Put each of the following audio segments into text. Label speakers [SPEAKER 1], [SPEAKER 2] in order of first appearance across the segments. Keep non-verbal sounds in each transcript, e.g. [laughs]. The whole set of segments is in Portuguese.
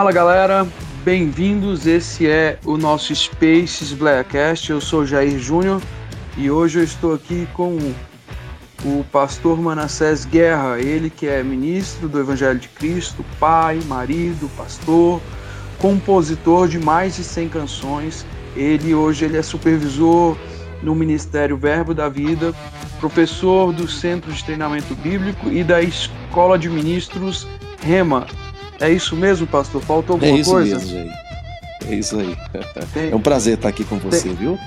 [SPEAKER 1] Fala galera, bem-vindos. Esse é o nosso Spaces Blackcast. Eu sou Jair Júnior e hoje eu estou aqui com o pastor Manassés Guerra, ele que é ministro do Evangelho de Cristo, pai, marido, pastor, compositor de mais de 100 canções. Ele hoje ele é supervisor no Ministério Verbo da Vida, professor do Centro de Treinamento Bíblico e da Escola de Ministros Rema. É isso mesmo, pastor? Faltou alguma
[SPEAKER 2] é isso
[SPEAKER 1] coisa?
[SPEAKER 2] Mesmo, Jair. É isso aí. [laughs] Tem... É um prazer estar aqui com você, Tem... viu?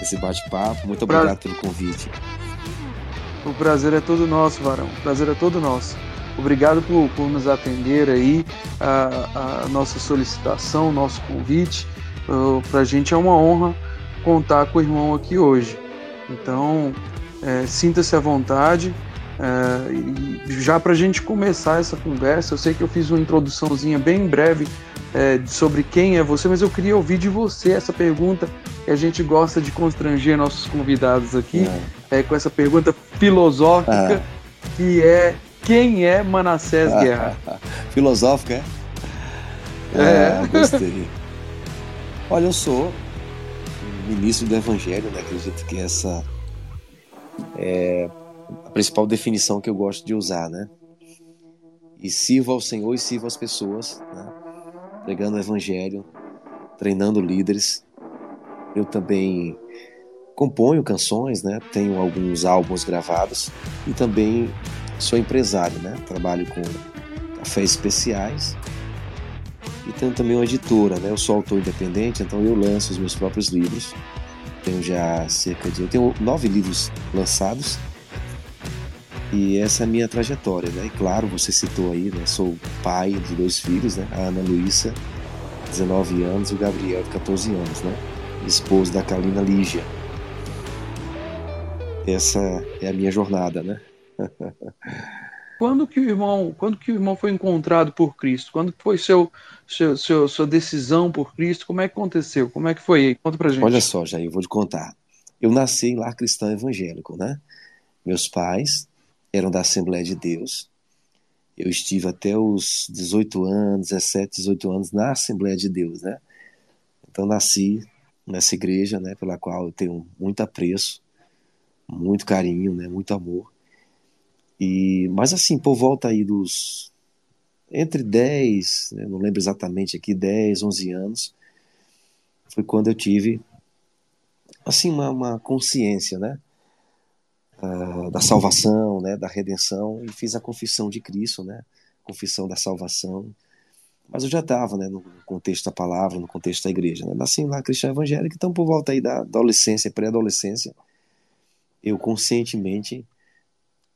[SPEAKER 2] Esse bate-papo. Muito obrigado pra... pelo convite.
[SPEAKER 1] O prazer é todo nosso, Varão. O prazer é todo nosso. Obrigado por, por nos atender aí a, a nossa solicitação, nosso convite. Uh, Para a gente é uma honra contar com o irmão aqui hoje. Então, é, sinta-se à vontade. É, e já para a gente começar essa conversa, eu sei que eu fiz uma introduçãozinha bem breve é, sobre quem é você, mas eu queria ouvir de você essa pergunta que a gente gosta de constranger nossos convidados aqui, é. é com essa pergunta filosófica ah. que é quem é Manassés ah, [laughs] Guerra?
[SPEAKER 2] Filosófica, é? Gostei. Olha, eu sou ministro do Evangelho, né? Acredito que essa é principal definição que eu gosto de usar, né? E sirvo ao Senhor e sirvo às pessoas, né? pregando o Evangelho, treinando líderes. Eu também componho canções, né? Tenho alguns álbuns gravados e também sou empresário, né? Trabalho com cafés especiais e tenho também uma editora, né? Eu sou autor independente, então eu lanço os meus próprios livros. Tenho já cerca de eu tenho nove livros lançados e essa é a minha trajetória, né? E claro, você citou aí, né? Sou pai de dois filhos, né? A Ana Luísa, 19 anos, e o Gabriel, de 14 anos, né? Esposo da Kalina Lígia. Essa é a minha jornada, né? [laughs]
[SPEAKER 1] quando que o irmão, quando que o irmão foi encontrado por Cristo? Quando foi seu, seu, seu, sua decisão por Cristo? Como é que aconteceu? Como é que foi? Conta pra gente.
[SPEAKER 2] Olha só, já eu vou te contar. Eu nasci lar cristão evangélico, né? Meus pais eram da Assembleia de Deus. Eu estive até os 18 anos, 17, 18 anos na Assembleia de Deus, né? Então nasci nessa igreja, né, pela qual eu tenho muito apreço, muito carinho, né, muito amor. E mas assim, por volta aí dos entre 10, né, não lembro exatamente aqui, 10, 11 anos, foi quando eu tive assim uma, uma consciência, né? Uh, da salvação, né, da redenção, e fiz a confissão de Cristo, né, confissão da salvação. Mas eu já estava né, no contexto da palavra, no contexto da igreja. Né? Nasci lá cristã evangélica, então por volta aí da adolescência, pré-adolescência, eu conscientemente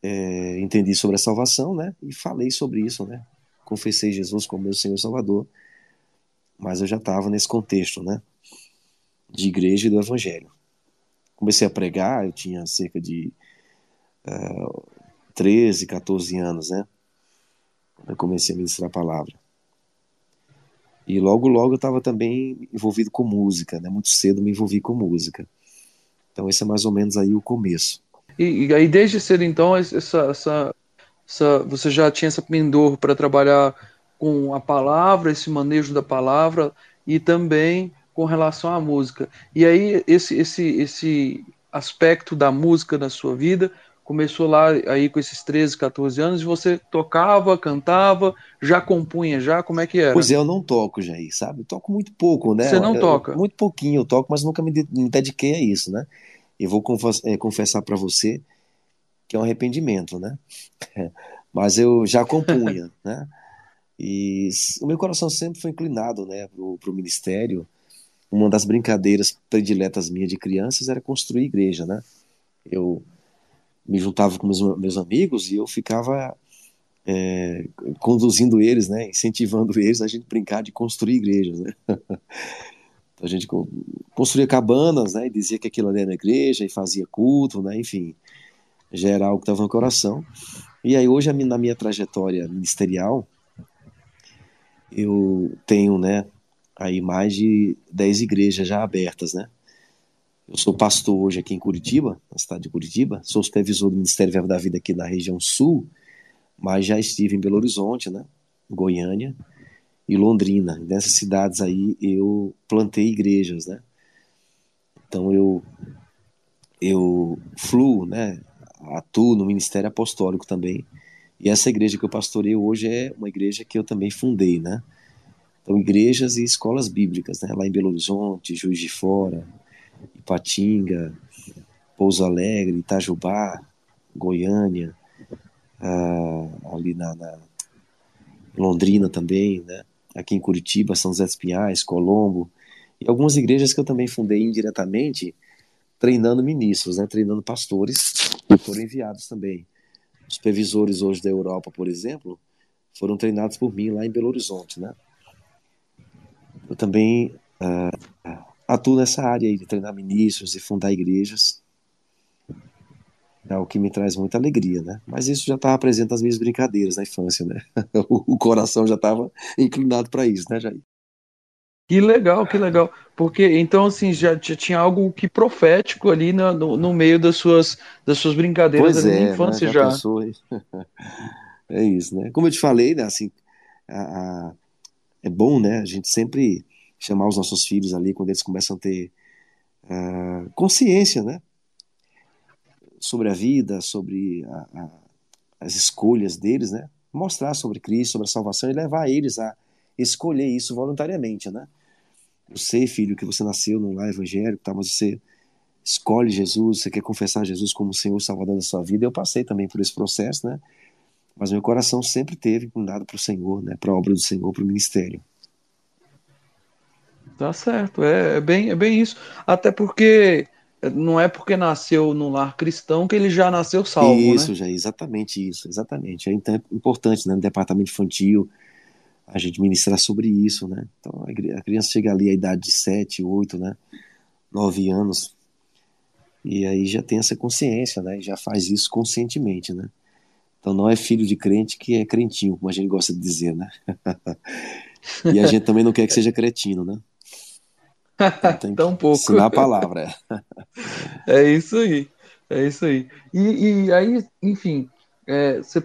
[SPEAKER 2] é, entendi sobre a salvação, né? E falei sobre isso, né? Confessei Jesus como meu Senhor e Salvador. Mas eu já estava nesse contexto, né? De igreja e do Evangelho. Comecei a pregar, eu tinha cerca de 13, 14 anos, né? Eu comecei a ministrar a palavra. E logo, logo eu estava também envolvido com música, né? Muito cedo me envolvi com música. Então esse é mais ou menos aí o começo.
[SPEAKER 1] E, e aí desde cedo então essa, essa, essa, você já tinha essa pendor para trabalhar com a palavra, esse manejo da palavra e também com relação à música. E aí esse esse esse aspecto da música na sua vida começou lá aí com esses 13, 14 anos, e você tocava, cantava, já compunha já, como é que era?
[SPEAKER 2] Pois é, eu não toco, Jair, sabe? Eu toco muito pouco, né?
[SPEAKER 1] Você não
[SPEAKER 2] eu,
[SPEAKER 1] toca?
[SPEAKER 2] muito pouquinho eu toco, mas nunca me, me dediquei a isso, né? E vou é, confessar para você que é um arrependimento, né? [laughs] mas eu já compunha, [laughs] né? E o meu coração sempre foi inclinado, né, pro, pro ministério. Uma das brincadeiras prediletas minhas de crianças era construir igreja, né? Eu me juntava com meus, meus amigos e eu ficava é, conduzindo eles, né, incentivando [laughs] eles a gente brincar de construir igrejas, né? [laughs] a gente construía cabanas, né, e dizia que aquilo ali era igreja e fazia culto, né, enfim, algo que estava no coração. E aí hoje na minha trajetória ministerial eu tenho, né, aí mais de 10 igrejas já abertas, né? Eu sou pastor hoje aqui em Curitiba, na cidade de Curitiba, sou supervisor do Ministério Verbo da Vida aqui na região sul, mas já estive em Belo Horizonte, né, Goiânia, e Londrina. Nessas cidades aí eu plantei igrejas, né? Então eu eu fluo, né? Atuo no ministério apostólico também. E essa igreja que eu pastorei hoje é uma igreja que eu também fundei, né? Então, igrejas e escolas bíblicas, né? Lá em Belo Horizonte, Juiz de Fora, Ipatinga, Pouso Alegre, Itajubá, Goiânia, ah, ali na, na, Londrina também, né? Aqui em Curitiba, São José dos Pinhais, Colombo, e algumas igrejas que eu também fundei indiretamente, treinando ministros, né? Treinando pastores que foram enviados também. Os supervisores hoje da Europa, por exemplo, foram treinados por mim lá em Belo Horizonte, né? Eu também uh, atuo nessa área aí de treinar ministros e fundar igrejas. É o que me traz muita alegria, né? Mas isso já estava presente nas minhas brincadeiras na infância, né? [laughs] o coração já estava inclinado para isso, né, Jair?
[SPEAKER 1] Que legal, que legal. Porque então assim já, já tinha algo que profético ali no, no, no, meio das suas das suas brincadeiras pois ali é, na infância né? já. já. [laughs]
[SPEAKER 2] é isso, né? Como eu te falei, né? Assim, a, a, é bom, né? A gente sempre chamar os nossos filhos ali quando eles começam a ter uh, consciência, né? Sobre a vida, sobre a, a, as escolhas deles, né? Mostrar sobre Cristo, sobre a salvação e levar eles a escolher isso voluntariamente, né? Eu sei, filho, que você nasceu num lar evangélico, tá? mas você escolhe Jesus, você quer confessar Jesus como Senhor Salvador da sua vida. Eu passei também por esse processo, né? Mas meu coração sempre teve inclinado para o Senhor, né? Para a obra do Senhor, para o ministério.
[SPEAKER 1] Tá certo, é, é, bem, é bem isso. Até porque não é porque nasceu no lar cristão que ele já nasceu salvo,
[SPEAKER 2] né? Isso,
[SPEAKER 1] né?
[SPEAKER 2] já, exatamente isso, exatamente. Então é importante, né, no departamento infantil, a gente ministrar sobre isso, né? Então a criança chega ali à idade de 7, 8, né? 9 anos, e aí já tem essa consciência, né? Já faz isso conscientemente, né? Então não é filho de crente que é crentinho, como a gente gosta de dizer, né? [laughs] e a gente também não quer que seja cretino, né?
[SPEAKER 1] Tem Tão pouco.
[SPEAKER 2] Ensinar a palavra.
[SPEAKER 1] É. [laughs] é isso aí. É isso aí. E, e aí, enfim, é, você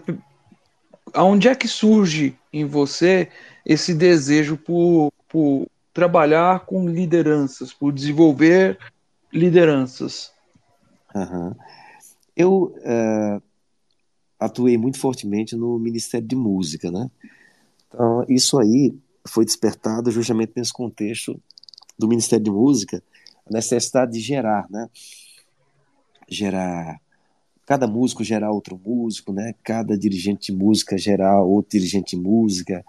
[SPEAKER 1] aonde é que surge em você esse desejo por, por trabalhar com lideranças, por desenvolver lideranças?
[SPEAKER 2] Uhum. Eu uh, atuei muito fortemente no Ministério de Música, né? Então, isso aí foi despertado justamente nesse contexto do Ministério de Música, a necessidade de gerar, né? Gerar cada músico gerar outro músico, né? Cada dirigente de música gerar outro dirigente de música.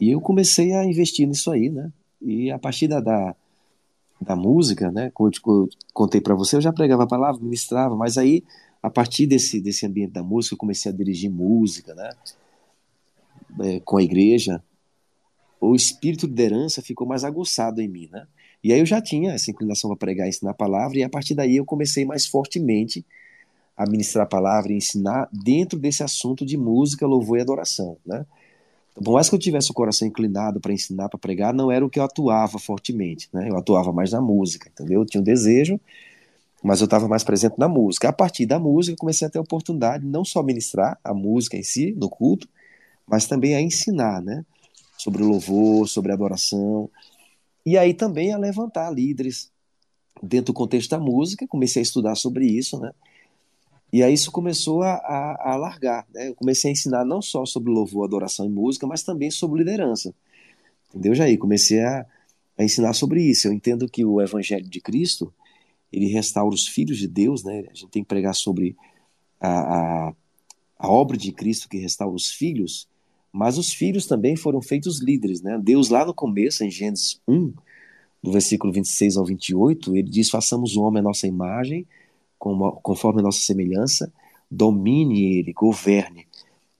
[SPEAKER 2] E eu comecei a investir nisso aí, né? E a partir da, da, da música, né? Como eu contei para você, eu já pregava a palavra, ministrava, mas aí a partir desse desse ambiente da música, eu comecei a dirigir música, né? É, com a igreja, o espírito de liderança ficou mais aguçado em mim, né? E aí eu já tinha essa inclinação para pregar e ensinar a palavra, e a partir daí eu comecei mais fortemente a ministrar a palavra e ensinar dentro desse assunto de música, louvor e adoração, né? Por mais que eu tivesse o coração inclinado para ensinar, para pregar, não era o que eu atuava fortemente, né? Eu atuava mais na música, entendeu? Eu tinha um desejo, mas eu estava mais presente na música. A partir da música, comecei a ter a oportunidade não só ministrar a música em si, no culto, mas também a ensinar, né? Sobre o louvor, sobre adoração. E aí também a levantar líderes dentro do contexto da música, comecei a estudar sobre isso, né? E aí isso começou a, a, a largar. Né? Eu comecei a ensinar não só sobre louvor, adoração e música, mas também sobre liderança. Entendeu, Jair? Comecei a, a ensinar sobre isso. Eu entendo que o Evangelho de Cristo, ele restaura os filhos de Deus, né? A gente tem que pregar sobre a, a, a obra de Cristo que restaura os filhos, mas os filhos também foram feitos líderes, né? Deus lá no começo, em Gênesis 1, do versículo 26 ao 28, ele diz, façamos o homem à nossa imagem, conforme a nossa semelhança, domine ele, governe.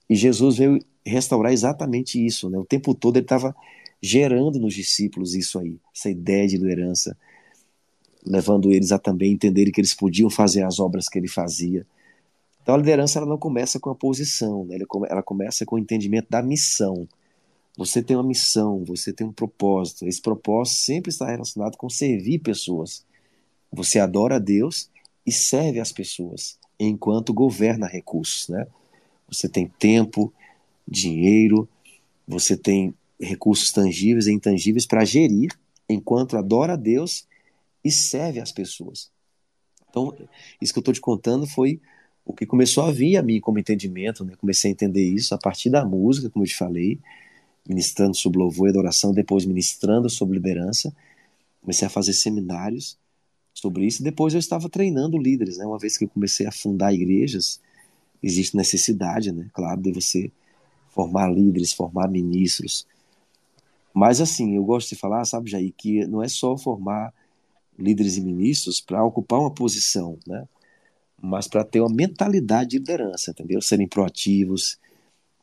[SPEAKER 2] E Jesus veio restaurar exatamente isso, né? O tempo todo ele estava gerando nos discípulos isso aí, essa ideia de liderança, levando eles a também entenderem que eles podiam fazer as obras que ele fazia. Então a liderança ela não começa com a posição, né? ela começa com o entendimento da missão. Você tem uma missão, você tem um propósito. Esse propósito sempre está relacionado com servir pessoas. Você adora a Deus e serve as pessoas enquanto governa recursos, né? Você tem tempo, dinheiro, você tem recursos tangíveis e intangíveis para gerir enquanto adora a Deus e serve as pessoas. Então, isso que eu estou te contando foi o que começou a vir a mim como entendimento, né? Comecei a entender isso a partir da música, como eu te falei, ministrando sobre louvor e adoração, depois ministrando sobre liderança. Comecei a fazer seminários sobre isso. Depois eu estava treinando líderes, né? Uma vez que eu comecei a fundar igrejas, existe necessidade, né? Claro, de você formar líderes, formar ministros. Mas assim, eu gosto de falar, sabe, Jair, que não é só formar líderes e ministros para ocupar uma posição, né? Mas para ter uma mentalidade de liderança, entendeu? Serem proativos,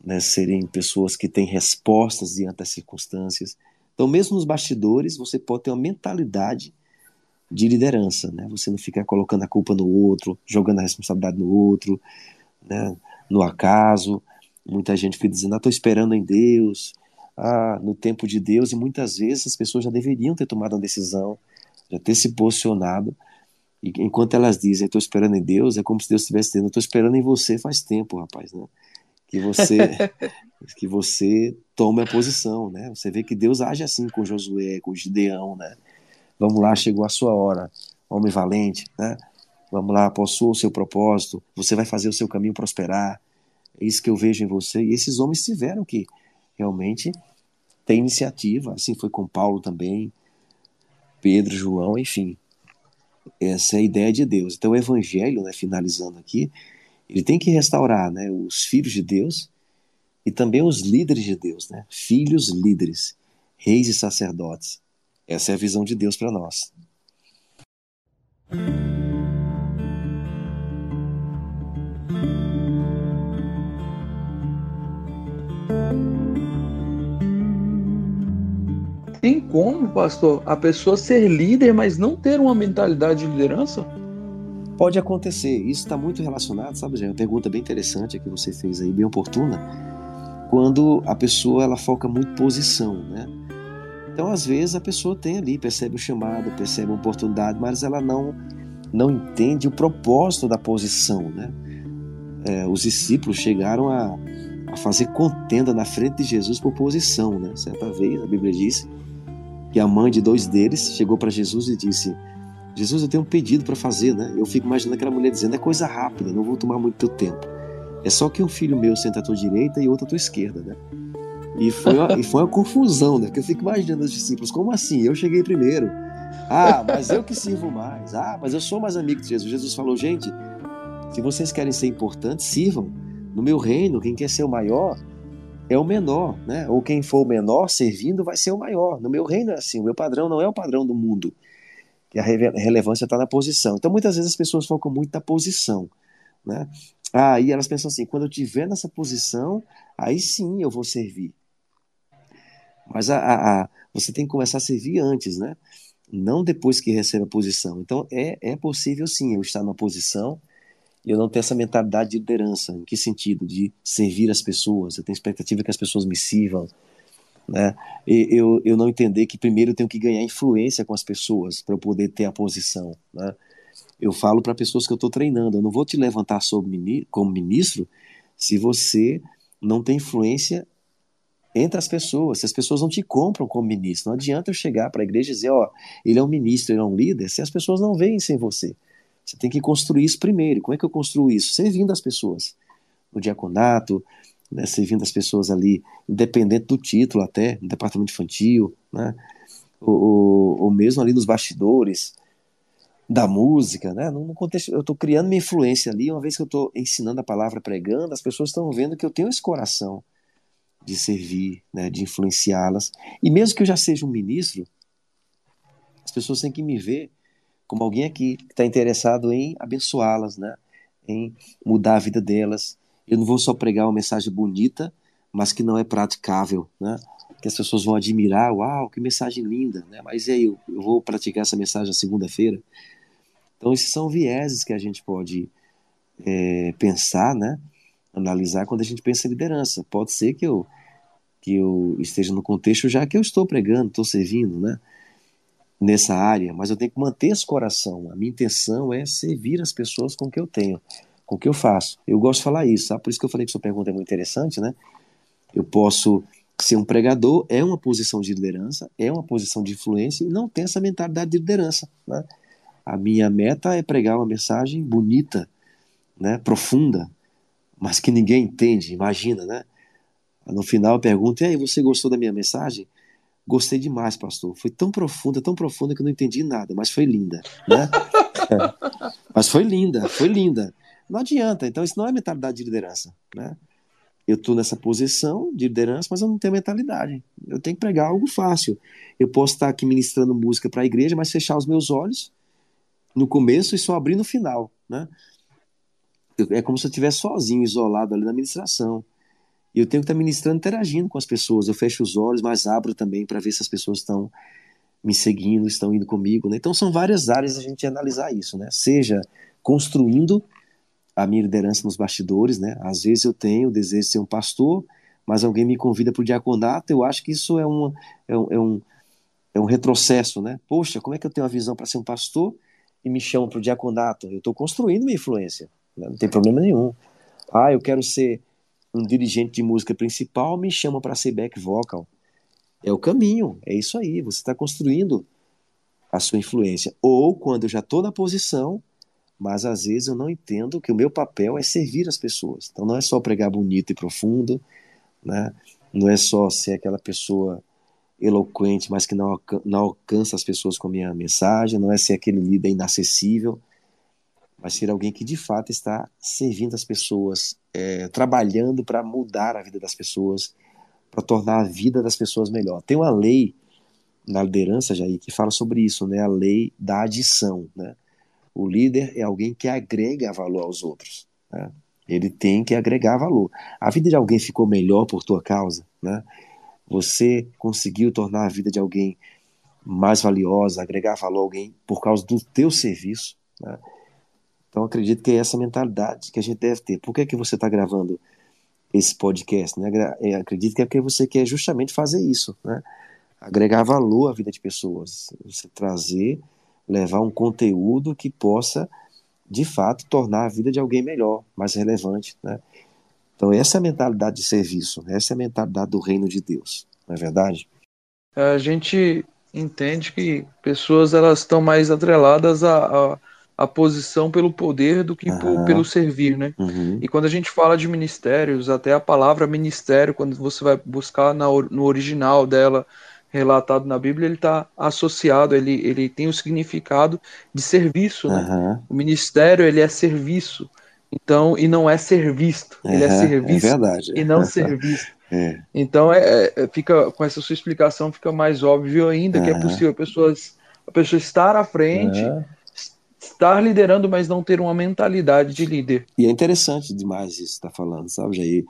[SPEAKER 2] né? serem pessoas que têm respostas diante das circunstâncias. Então, mesmo nos bastidores, você pode ter uma mentalidade de liderança, né? Você não ficar colocando a culpa no outro, jogando a responsabilidade no outro, né? No acaso. Muita gente fica dizendo, ah, estou esperando em Deus, ah, no tempo de Deus, e muitas vezes as pessoas já deveriam ter tomado uma decisão, já ter se posicionado, e enquanto elas dizem, estou esperando em Deus, é como se Deus estivesse dizendo, estou esperando em você faz tempo, rapaz, né? Que você, [laughs] que você tome a posição, né? Você vê que Deus age assim com Josué, com Gideão, né? Vamos lá, chegou a sua hora, homem valente, né? Vamos lá, possua o seu propósito, você vai fazer o seu caminho prosperar. É isso que eu vejo em você. E esses homens tiveram que realmente ter iniciativa. Assim foi com Paulo também, Pedro, João, enfim. Essa é ideia de Deus. Então o evangelho, né, finalizando aqui, ele tem que restaurar né, os filhos de Deus e também os líderes de Deus, né? filhos líderes, reis e sacerdotes. Essa é a visão de Deus para nós.
[SPEAKER 1] Tem como, pastor, a pessoa ser líder, mas não ter uma mentalidade de liderança?
[SPEAKER 2] Pode acontecer. Isso está muito relacionado, sabe, Jé? Uma pergunta bem interessante que você fez aí, bem oportuna. Quando a pessoa ela foca muito posição, né? Então, às vezes, a pessoa tem ali, percebe o chamado, percebe a oportunidade, mas ela não, não entende o propósito da posição, né? É, os discípulos chegaram a, a fazer contenda na frente de Jesus por posição, né? Certa vez, a Bíblia diz que a mãe de dois deles chegou para Jesus e disse: Jesus, eu tenho um pedido para fazer, né? Eu fico imaginando aquela mulher dizendo: é coisa rápida, não vou tomar muito teu tempo. É só que um filho meu senta à tua direita e outro à tua esquerda, né? E foi uma, [laughs] e foi uma confusão, né? Porque eu fico imaginando os discípulos: como assim? Eu cheguei primeiro. Ah, mas eu que sirvo mais. Ah, mas eu sou mais amigo de Jesus. Jesus falou: gente, se vocês querem ser importantes, sirvam. No meu reino, quem quer ser o maior é o menor, né? Ou quem for o menor servindo vai ser o maior. No meu reino é assim, o meu padrão não é o padrão do mundo. E a relevância está na posição. Então muitas vezes as pessoas focam muito na posição, né? Aí elas pensam assim, quando eu estiver nessa posição, aí sim eu vou servir. Mas a, a, a, você tem que começar a servir antes, né? Não depois que recebe a posição. Então é, é possível sim eu estar na posição, eu não tenho essa mentalidade de liderança. Em que sentido? De servir as pessoas. Eu tenho expectativa que as pessoas me sirvam. Né? E eu, eu não entender que primeiro eu tenho que ganhar influência com as pessoas para eu poder ter a posição. Né? Eu falo para pessoas que eu estou treinando: eu não vou te levantar sobre, como ministro se você não tem influência entre as pessoas, se as pessoas não te compram como ministro. Não adianta eu chegar para a igreja e dizer: ó, ele é um ministro, ele é um líder, se as pessoas não veem sem você. Você tem que construir isso primeiro. Como é que eu construo isso? Servindo as pessoas. No diaconato, né, servindo as pessoas ali, independente do título até, no departamento infantil, né, ou, ou mesmo ali nos bastidores da música, né, no contexto, eu estou criando minha influência ali, uma vez que eu estou ensinando a palavra, pregando, as pessoas estão vendo que eu tenho esse coração de servir, né, de influenciá-las, e mesmo que eu já seja um ministro, as pessoas têm que me ver como alguém aqui que está interessado em abençoá-las, né? em mudar a vida delas. Eu não vou só pregar uma mensagem bonita, mas que não é praticável, né? que as pessoas vão admirar, uau, que mensagem linda, né? mas e aí, eu, eu vou praticar essa mensagem na segunda-feira? Então, esses são vieses que a gente pode é, pensar, né? analisar quando a gente pensa em liderança. Pode ser que eu, que eu esteja no contexto já que eu estou pregando, estou servindo, né? Nessa área, mas eu tenho que manter esse coração. A minha intenção é servir as pessoas com o que eu tenho, com o que eu faço. Eu gosto de falar isso, sabe? Por isso que eu falei que sua pergunta é muito interessante, né? Eu posso ser um pregador é uma posição de liderança, é uma posição de influência e não tem essa mentalidade de liderança. Né? A minha meta é pregar uma mensagem bonita, né, profunda, mas que ninguém entende, imagina, né? No final eu pergunto, e aí, você gostou da minha mensagem? Gostei demais, pastor. Foi tão profunda, tão profunda que eu não entendi nada, mas foi linda, né? é. Mas foi linda, foi linda. Não adianta, então isso não é mentalidade de liderança, né? Eu estou nessa posição de liderança, mas eu não tenho mentalidade. Eu tenho que pregar algo fácil. Eu posso estar aqui ministrando música para a igreja, mas fechar os meus olhos no começo e só abrir no final, né? É como se eu estivesse sozinho, isolado ali na ministração. E eu tenho que estar ministrando, interagindo com as pessoas. Eu fecho os olhos, mas abro também para ver se as pessoas estão me seguindo, estão indo comigo. Né? Então são várias áreas a gente analisar isso, né? Seja construindo a minha liderança nos bastidores, né? Às vezes eu tenho o desejo de ser um pastor, mas alguém me convida para o diaconato, eu acho que isso é, uma, é, um, é, um, é um retrocesso, né? Poxa, como é que eu tenho a visão para ser um pastor e me chamam para o diaconato? Eu estou construindo minha influência, né? não tem problema nenhum. Ah, eu quero ser um dirigente de música principal, me chama para ser back vocal. É o caminho, é isso aí, você está construindo a sua influência. Ou quando eu já estou na posição, mas às vezes eu não entendo que o meu papel é servir as pessoas. Então não é só pregar bonito e profundo, né? não é só ser aquela pessoa eloquente, mas que não, alcança as pessoas com a minha mensagem, não é ser aquele líder inacessível, mas ser alguém que de fato está servindo as pessoas, é, trabalhando para mudar a vida das pessoas, para tornar a vida das pessoas melhor. Tem uma lei na liderança, Jair, que fala sobre isso, né? a lei da adição. Né? O líder é alguém que agrega valor aos outros. Né? Ele tem que agregar valor. A vida de alguém ficou melhor por tua causa, né? Você conseguiu tornar a vida de alguém mais valiosa, agregar valor a alguém por causa do teu serviço, né? Então acredito que é essa mentalidade que a gente deve ter. Por que, é que você está gravando esse podcast? Né? É, acredito que é porque você quer justamente fazer isso, né? agregar valor à vida de pessoas, você trazer levar um conteúdo que possa, de fato, tornar a vida de alguém melhor, mais relevante. Né? Então, essa é a mentalidade de serviço, essa é a mentalidade do reino de Deus, não é verdade?
[SPEAKER 1] A gente entende que pessoas elas estão mais atreladas à, à, à posição pelo poder do que uhum. por, pelo servir, né? Uhum. E quando a gente fala de ministérios, até a palavra ministério, quando você vai buscar na, no original dela, relatado na Bíblia, ele está associado, ele, ele tem o significado de serviço. Né? Uhum. O ministério ele é serviço, então e não é ser visto. Ele é serviço é verdade. e não ser [laughs] visto. É. Então é, é, fica com essa sua explicação fica mais óbvio ainda que é possível pessoas, a pessoa estar à frente, estar liderando, mas não ter uma mentalidade de líder.
[SPEAKER 2] E é interessante demais isso que está falando, sabe, Jair?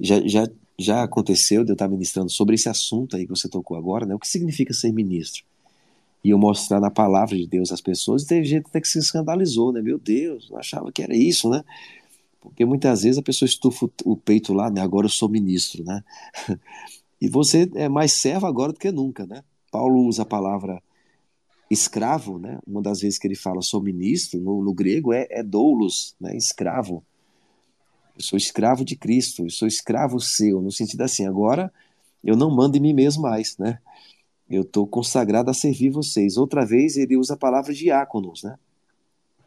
[SPEAKER 2] Já, já já aconteceu de eu estar ministrando sobre esse assunto aí que você tocou agora, né? O que significa ser ministro? E eu mostrar na palavra de Deus às pessoas, e teve gente até que se escandalizou, né? Meu Deus, eu achava que era isso, né? Porque muitas vezes a pessoa estufa o peito lá, né? Agora eu sou ministro, né? [laughs] E você é mais servo agora do que nunca, né? Paulo usa a palavra escravo, né? Uma das vezes que ele fala sou ministro, no, no grego é, é doulos, né? Escravo. Eu sou escravo de Cristo, eu sou escravo seu, no sentido assim, agora eu não mando em mim mesmo mais, né? Eu estou consagrado a servir vocês. Outra vez ele usa a palavra diáconos, né?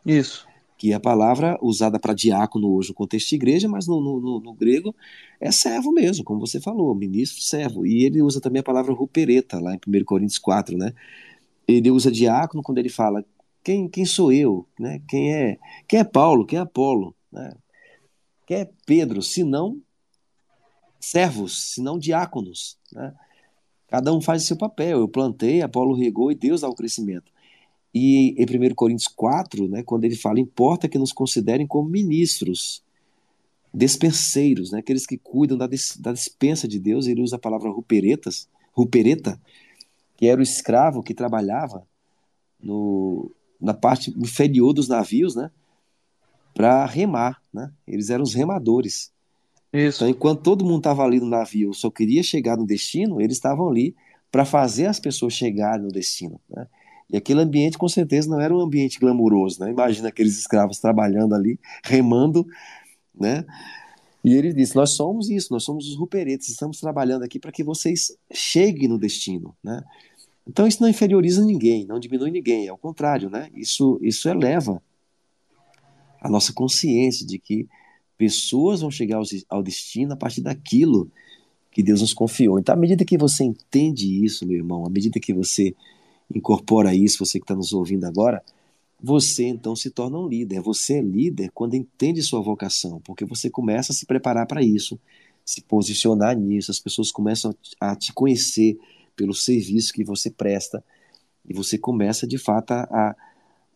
[SPEAKER 1] Isso.
[SPEAKER 2] Que é a palavra usada para diácono hoje no contexto de igreja, mas no, no, no, grego é servo mesmo, como você falou, ministro, servo. E ele usa também a palavra rupereta, lá em 1 Coríntios 4, né? Ele usa diácono quando ele fala quem, quem sou eu, né? Quem é, quem é Paulo, quem é Apolo, né? quer é Pedro, senão servos, senão diáconos. Né? Cada um faz o seu papel. Eu plantei, Apolo regou e Deus dá o crescimento. E em 1 Coríntios 4, né, quando ele fala, importa que nos considerem como ministros, despenseiros, né, aqueles que cuidam da, da dispensa de Deus, ele usa a palavra ruperetas, rupereta, que era o escravo que trabalhava no, na parte inferior dos navios, né, para remar, né? Eles eram os remadores. Isso. Então, enquanto todo mundo estava ali no navio, só queria chegar no destino, eles estavam ali para fazer as pessoas chegarem no destino, né? E aquele ambiente, com certeza, não era um ambiente glamuroso, né? Imagina aqueles escravos trabalhando ali, remando, né? E ele disse: Nós somos isso, nós somos os ruperetes, estamos trabalhando aqui para que vocês cheguem no destino. Né? Então isso não inferioriza ninguém, não diminui ninguém, ao contrário, né? isso, isso eleva a nossa consciência de que pessoas vão chegar ao destino a partir daquilo que Deus nos confiou. Então, à medida que você entende isso, meu irmão, à medida que você incorpora isso, você que está nos ouvindo agora, você então se torna um líder. Você é líder quando entende sua vocação, porque você começa a se preparar para isso, se posicionar nisso, as pessoas começam a te conhecer pelo serviço que você presta e você começa de fato a,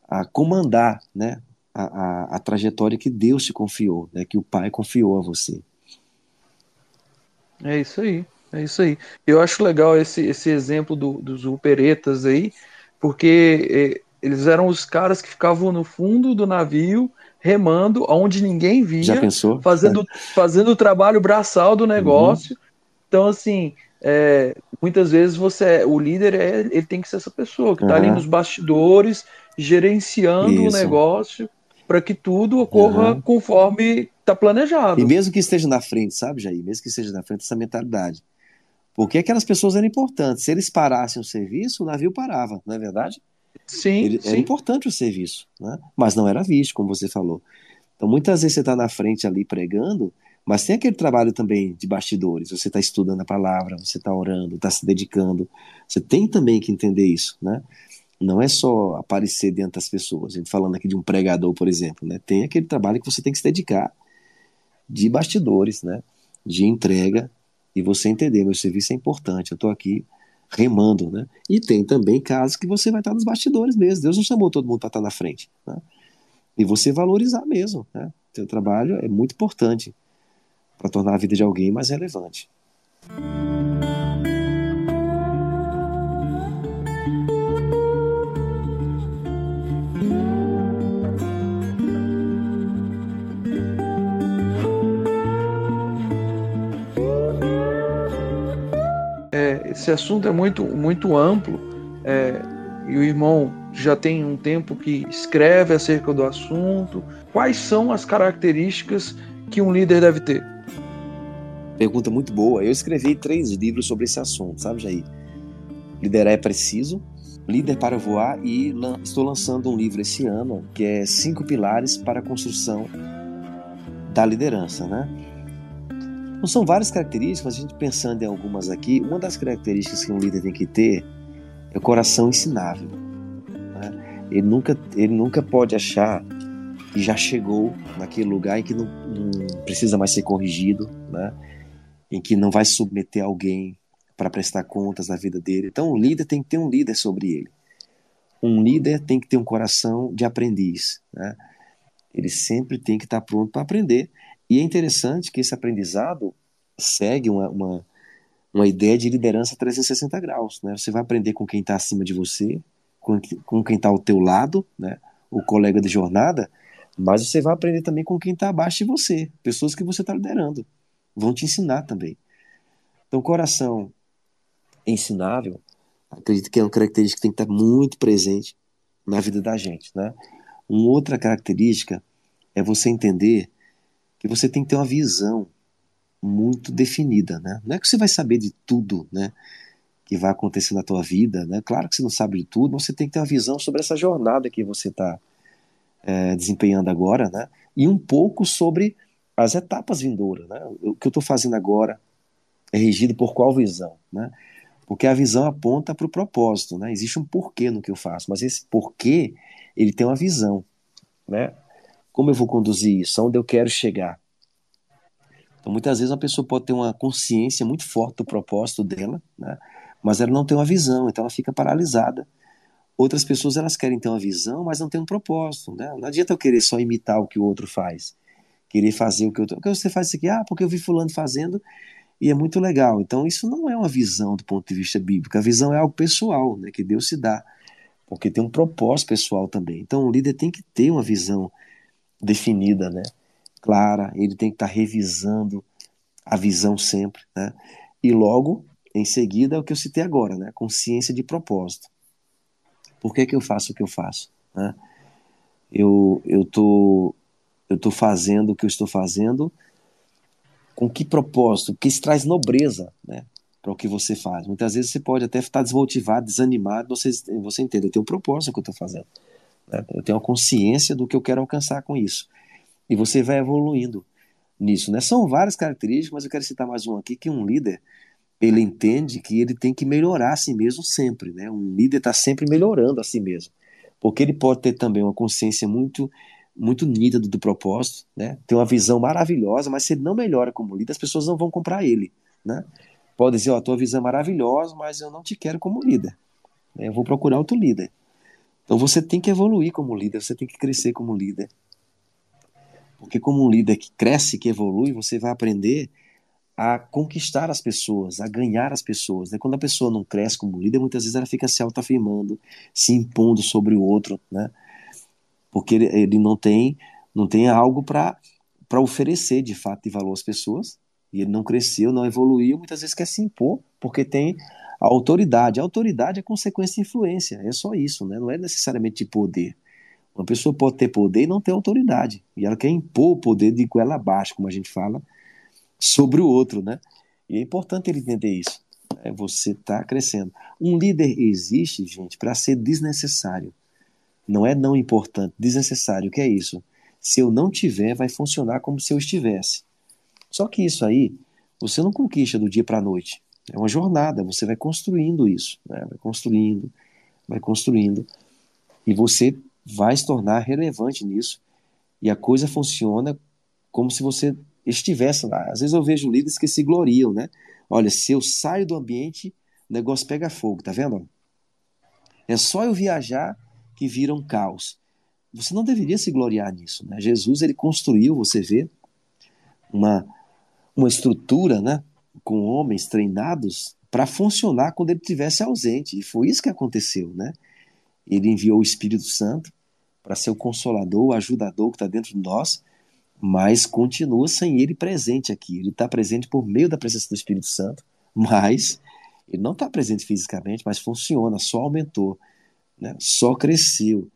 [SPEAKER 2] a comandar né, a, a, a, trajetória que Deus te confiou, né, que o Pai confiou a você.
[SPEAKER 1] É isso aí, é isso aí. Eu acho legal esse, esse exemplo do, dos operetas aí, porque é, eles eram os caras que ficavam no fundo do navio, remando, onde ninguém via.
[SPEAKER 2] Já pensou?
[SPEAKER 1] Fazendo, é. fazendo o trabalho braçal do negócio. Uhum. Então, assim, é, muitas vezes você o líder é, ele tem que ser essa pessoa que está uhum. ali nos bastidores, gerenciando Isso. o negócio para que tudo ocorra uhum. conforme está planejado.
[SPEAKER 2] E mesmo que esteja na frente, sabe, Jair? Mesmo que esteja na frente essa mentalidade. Porque aquelas pessoas eram importantes. Se eles parassem o serviço, o navio parava, não é verdade?
[SPEAKER 1] Sim,
[SPEAKER 2] Ele,
[SPEAKER 1] sim.
[SPEAKER 2] Era importante o serviço, né? mas não era visto, como você falou. Então, muitas vezes você está na frente ali pregando, mas tem aquele trabalho também de bastidores. Você está estudando a palavra, você está orando, está se dedicando. Você tem também que entender isso, né? Não é só aparecer diante das pessoas. A gente falando aqui de um pregador, por exemplo, né? Tem aquele trabalho que você tem que se dedicar de bastidores, né? De entrega e você entender, meu serviço é importante. Eu estou aqui remando, né? E tem também casos que você vai estar nos bastidores mesmo. Deus não chamou todo mundo para estar na frente, né? E você valorizar mesmo, né? Seu trabalho é muito importante para tornar a vida de alguém mais relevante.
[SPEAKER 1] esse assunto é muito, muito amplo é, e o irmão já tem um tempo que escreve acerca do assunto. Quais são as características que um líder deve ter?
[SPEAKER 2] Pergunta muito boa. Eu escrevi três livros sobre esse assunto, sabe, Jair? Liderar é preciso, Líder para Voar e lan estou lançando um livro esse ano que é Cinco Pilares para a Construção da Liderança, né? Então, são várias características, a gente pensando em algumas aqui, uma das características que um líder tem que ter é o coração ensinável. Né? Ele, nunca, ele nunca pode achar que já chegou naquele lugar em que não, não precisa mais ser corrigido, né? Em que não vai submeter alguém para prestar contas da vida dele. Então, o líder tem que ter um líder sobre ele. Um líder tem que ter um coração de aprendiz. Né? Ele sempre tem que estar pronto para aprender e é interessante que esse aprendizado segue uma, uma, uma ideia de liderança 360 graus. Né? Você vai aprender com quem está acima de você, com, com quem está ao teu lado, né? o colega de jornada, mas você vai aprender também com quem está abaixo de você, pessoas que você está liderando. Vão te ensinar também. Então, coração ensinável, acredito que é uma característica que tem que estar muito presente na vida da gente. Né? Uma outra característica é você entender que você tem que ter uma visão muito definida, né? Não é que você vai saber de tudo, né? Que vai acontecer na tua vida, né? Claro que você não sabe de tudo, mas você tem que ter uma visão sobre essa jornada que você está é, desempenhando agora, né? E um pouco sobre as etapas vindouras, né? O que eu estou fazendo agora é regido por qual visão, né? Porque a visão aponta para o propósito, né? Existe um porquê no que eu faço, mas esse porquê ele tem uma visão, né? Como eu vou conduzir isso? Aonde eu quero chegar? Então, muitas vezes, uma pessoa pode ter uma consciência muito forte do propósito dela, né? mas ela não tem uma visão, então ela fica paralisada. Outras pessoas elas querem ter uma visão, mas não tem um propósito. Né? Não adianta eu querer só imitar o que o outro faz, querer fazer o que o outro. Porque você faz isso aqui, ah, porque eu vi fulano fazendo e é muito legal. Então, isso não é uma visão do ponto de vista bíblico. A visão é algo pessoal, né, que Deus se dá, porque tem um propósito pessoal também. Então, o líder tem que ter uma visão definida, né? clara, ele tem que estar tá revisando a visão sempre, né? E logo, em seguida, é o que eu citei agora, né? Consciência de propósito. Por que, que eu faço o que eu faço? Né? Eu eu tô eu tô fazendo o que eu estou fazendo com que propósito, que isso traz nobreza, né? Para o que você faz. Muitas vezes você pode até estar desmotivado, desanimado, você, você entende, eu tenho um propósito que eu estou fazendo. Né? Eu tenho a consciência do que eu quero alcançar com isso. E você vai evoluindo nisso, né? São várias características, mas eu quero citar mais uma aqui, que um líder, ele entende que ele tem que melhorar a si mesmo sempre, né? Um líder está sempre melhorando a si mesmo, porque ele pode ter também uma consciência muito muito nítida do propósito, né? Tem uma visão maravilhosa, mas se ele não melhora como líder, as pessoas não vão comprar ele, né? Pode dizer, ó, tua visão é maravilhosa, mas eu não te quero como líder. Né? Eu vou procurar outro líder. Então você tem que evoluir como líder, você tem que crescer como líder. Porque como um líder que cresce, que evolui, você vai aprender a conquistar as pessoas, a ganhar as pessoas. Né? Quando a pessoa não cresce como líder, muitas vezes ela fica se autoafirmando, se impondo sobre o outro, né? Porque ele, ele não tem não tem algo para oferecer de fato de valor às pessoas, e ele não cresceu, não evoluiu, muitas vezes quer se impor, porque tem a autoridade. A autoridade é consequência de influência, é só isso, né? não é necessariamente de poder. Uma pessoa pode ter poder e não ter autoridade, e ela quer impor o poder de goela abaixo, como a gente fala, sobre o outro, né? E é importante ele entender isso. É, você está crescendo. Um líder existe, gente, para ser desnecessário. Não é não importante, desnecessário. O que é isso? Se eu não tiver, vai funcionar como se eu estivesse. Só que isso aí, você não conquista do dia para a noite. É uma jornada, você vai construindo isso, né? vai construindo, vai construindo. E você vai se tornar relevante nisso. E a coisa funciona como se você estivesse lá. Às vezes eu vejo líderes que se gloriam, né? Olha, se eu saio do ambiente, o negócio pega fogo, tá vendo? É só eu viajar que viram caos. Você não deveria se gloriar nisso. Né? Jesus ele construiu, você vê, uma, uma estrutura né, com homens treinados para funcionar quando ele estivesse ausente. E foi isso que aconteceu. Né? Ele enviou o Espírito Santo para ser o consolador, o ajudador que está dentro de nós, mas continua sem ele presente aqui. Ele está presente por meio da presença do Espírito Santo, mas ele não está presente fisicamente, mas funciona, só aumentou né? só cresceu.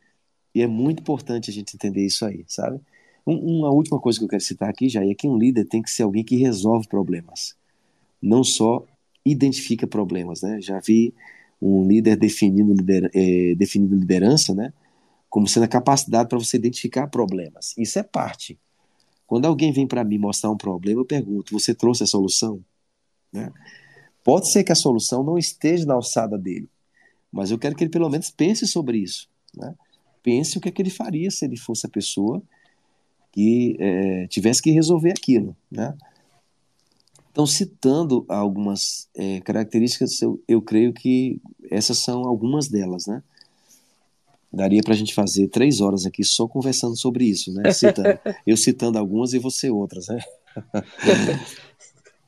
[SPEAKER 2] E é muito importante a gente entender isso aí, sabe? Um, uma última coisa que eu quero citar aqui já é que um líder tem que ser alguém que resolve problemas, não só identifica problemas, né? Já vi um líder definindo, lider, é, definindo liderança, né? Como sendo a capacidade para você identificar problemas. Isso é parte. Quando alguém vem para mim mostrar um problema, eu pergunto: você trouxe a solução? Né? Pode ser que a solução não esteja na alçada dele, mas eu quero que ele pelo menos pense sobre isso. Né? Pense o que, é que ele faria se ele fosse a pessoa que é, tivesse que resolver aquilo. Né? Então, citando algumas é, características, eu, eu creio que essas são algumas delas. Né? Daria para a gente fazer três horas aqui só conversando sobre isso, né? Citando, [laughs] eu citando algumas e você outras, né? [laughs]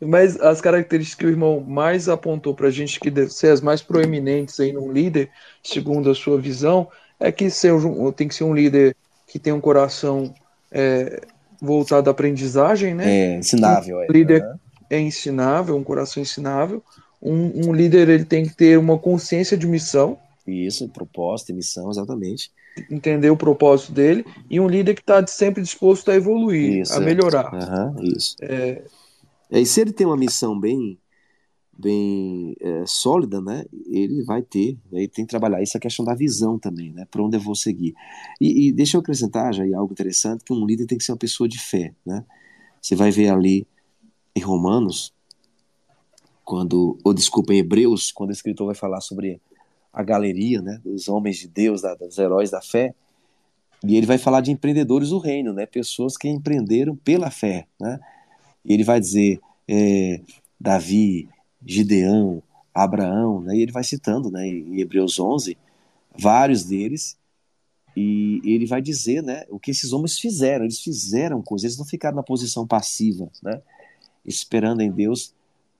[SPEAKER 1] Mas as características que o irmão mais apontou para a gente que deve ser as mais proeminentes aí num líder, segundo a sua visão, é que ser, tem que ser um líder que tem um coração é, voltado à aprendizagem, né?
[SPEAKER 2] É, ensinável.
[SPEAKER 1] Um é, líder é ensinável, um coração ensinável. Um, um, líder ele tem que ter uma consciência de missão.
[SPEAKER 2] Isso, proposta e missão, exatamente.
[SPEAKER 1] Entender o propósito dele. E um líder que está sempre disposto a evoluir, isso, a melhorar.
[SPEAKER 2] Uhum, isso. É, e se ele tem uma missão bem, bem é, sólida, né, ele vai ter, né, ele tem que trabalhar isso é a questão da visão também, né, para onde eu vou seguir. E, e, deixa eu acrescentar já algo interessante, que um líder tem que ser uma pessoa de fé, né? Você vai ver ali em Romanos, quando, ou desculpa, em Hebreus, quando o escritor vai falar sobre a galeria, né, dos homens de Deus, da, dos heróis da fé, e ele vai falar de empreendedores do reino, né, pessoas que empreenderam pela fé, né? E ele vai dizer é, Davi, Gideão, Abraão, né? e ele vai citando né, em Hebreus 11 vários deles, e ele vai dizer né, o que esses homens fizeram. Eles fizeram coisas, eles não ficaram na posição passiva, né, esperando em Deus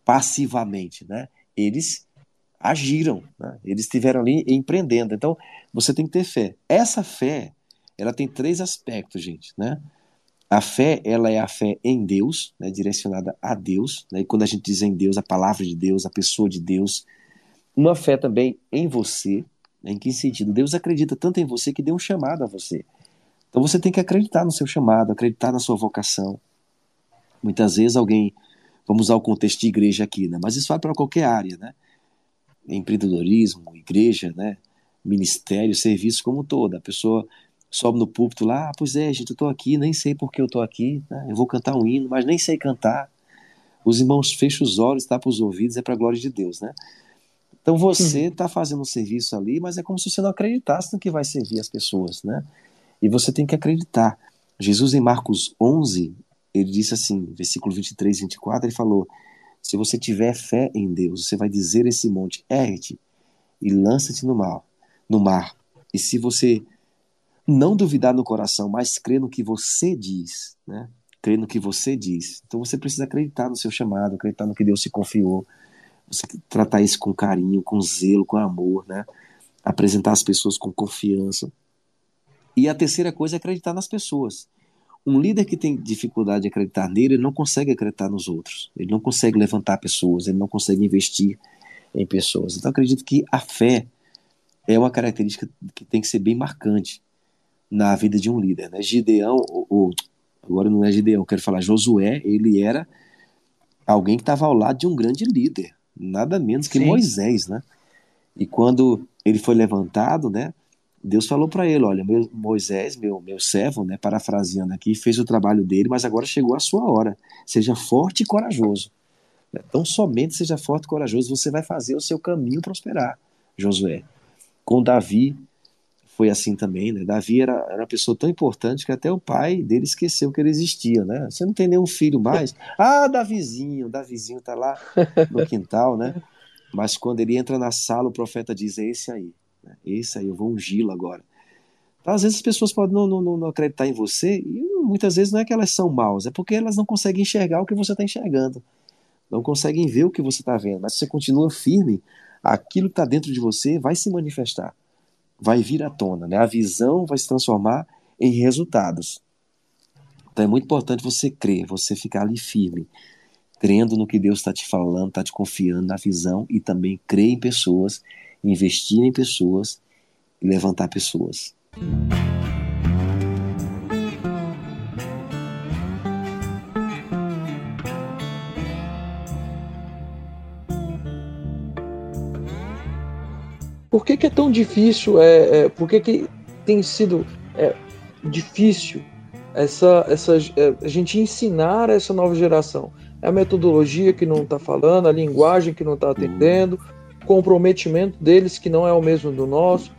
[SPEAKER 2] passivamente. Né? Eles agiram, né? eles estiveram ali empreendendo. Então, você tem que ter fé. Essa fé, ela tem três aspectos, gente. Né? A fé, ela é a fé em Deus, né, direcionada a Deus. Né, e quando a gente diz em Deus, a palavra de Deus, a pessoa de Deus. Uma fé também em você. Né, em que sentido? Deus acredita tanto em você que deu um chamado a você. Então você tem que acreditar no seu chamado, acreditar na sua vocação. Muitas vezes alguém, vamos usar o contexto de igreja aqui, né? Mas isso vai para qualquer área, né? Empreendedorismo, igreja, né? Ministério, serviço como todo. A pessoa sobe no púlpito lá, ah, pois é, gente, eu estou aqui, nem sei por que eu estou aqui, né? eu vou cantar um hino, mas nem sei cantar. Os irmãos fecham os olhos, tapam os ouvidos, é para a glória de Deus, né? Então você está fazendo um serviço ali, mas é como se você não acreditasse no que vai servir as pessoas, né? E você tem que acreditar. Jesus em Marcos 11, ele disse assim, versículo 23 e 24, ele falou: Se você tiver fé em Deus, você vai dizer esse monte, ergue-te e lança-te no mar, no mar. E se você não duvidar no coração, mas crer no que você diz, né? Crer no que você diz. Então você precisa acreditar no seu chamado, acreditar no que Deus se confiou. Você tratar isso com carinho, com zelo, com amor, né? Apresentar as pessoas com confiança. E a terceira coisa é acreditar nas pessoas. Um líder que tem dificuldade de acreditar nele, ele não consegue acreditar nos outros. Ele não consegue levantar pessoas, ele não consegue investir em pessoas. Então acredito que a fé é uma característica que tem que ser bem marcante na vida de um líder. Né? Gideão, ou, ou agora não é Gideão, quero falar Josué, ele era alguém que estava ao lado de um grande líder, nada menos que Sim. Moisés, né? E quando ele foi levantado, né? Deus falou para ele, olha, meu, Moisés, meu, meu servo, né, parafraseando aqui, fez o trabalho dele, mas agora chegou a sua hora. Seja forte e corajoso. Então somente seja forte e corajoso, você vai fazer o seu caminho prosperar, Josué. Com Davi, foi assim também, né? Davi era, era uma pessoa tão importante que até o pai dele esqueceu que ele existia, né? Você não tem nenhum filho mais. [laughs] Ah, Davizinho, Davizinho tá lá no quintal, né? Mas quando ele entra na sala, o profeta diz: É esse aí, né? esse aí, eu vou ungí-lo agora. Então, às vezes as pessoas podem não, não, não acreditar em você, e muitas vezes não é que elas são maus, é porque elas não conseguem enxergar o que você está enxergando, não conseguem ver o que você está vendo, mas se você continua firme, aquilo que está dentro de você vai se manifestar vai vir à tona, né? A visão vai se transformar em resultados. Então é muito importante você crer, você ficar ali firme, crendo no que Deus está te falando, está te confiando na visão e também crer em pessoas, investir em pessoas e levantar pessoas.
[SPEAKER 1] Por que, que é tão difícil? É, é, por que, que tem sido é, difícil essa, essa, é, a gente ensinar essa nova geração? É a metodologia que não está falando, a linguagem que não está atendendo, comprometimento deles que não é o mesmo do nosso.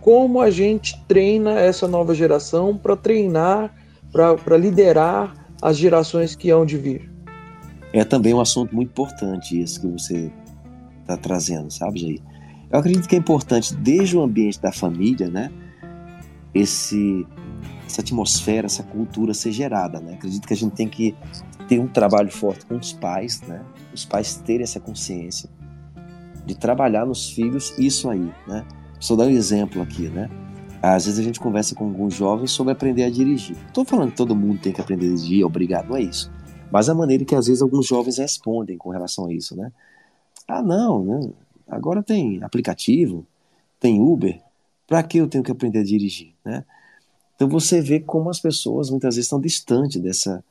[SPEAKER 1] Como a gente treina essa nova geração para treinar, para liderar as gerações que hão de vir?
[SPEAKER 2] É também um assunto muito importante esse que você está trazendo, sabe, Jair? Eu acredito que é importante, desde o ambiente da família, né, esse, essa atmosfera, essa cultura ser gerada. Né? Acredito que a gente tem que ter um trabalho forte com os pais, né? os pais terem essa consciência de trabalhar nos filhos isso aí. Né? Só dar um exemplo aqui, né? Às vezes a gente conversa com alguns jovens sobre aprender a dirigir. Estou falando que todo mundo tem que aprender a dirigir, obrigado, não é isso. Mas a maneira que às vezes alguns jovens respondem com relação a isso, né? Ah, não, né? Agora tem aplicativo, tem Uber. Para que eu tenho que aprender a dirigir? Né? Então você vê como as pessoas muitas vezes estão distantes dessa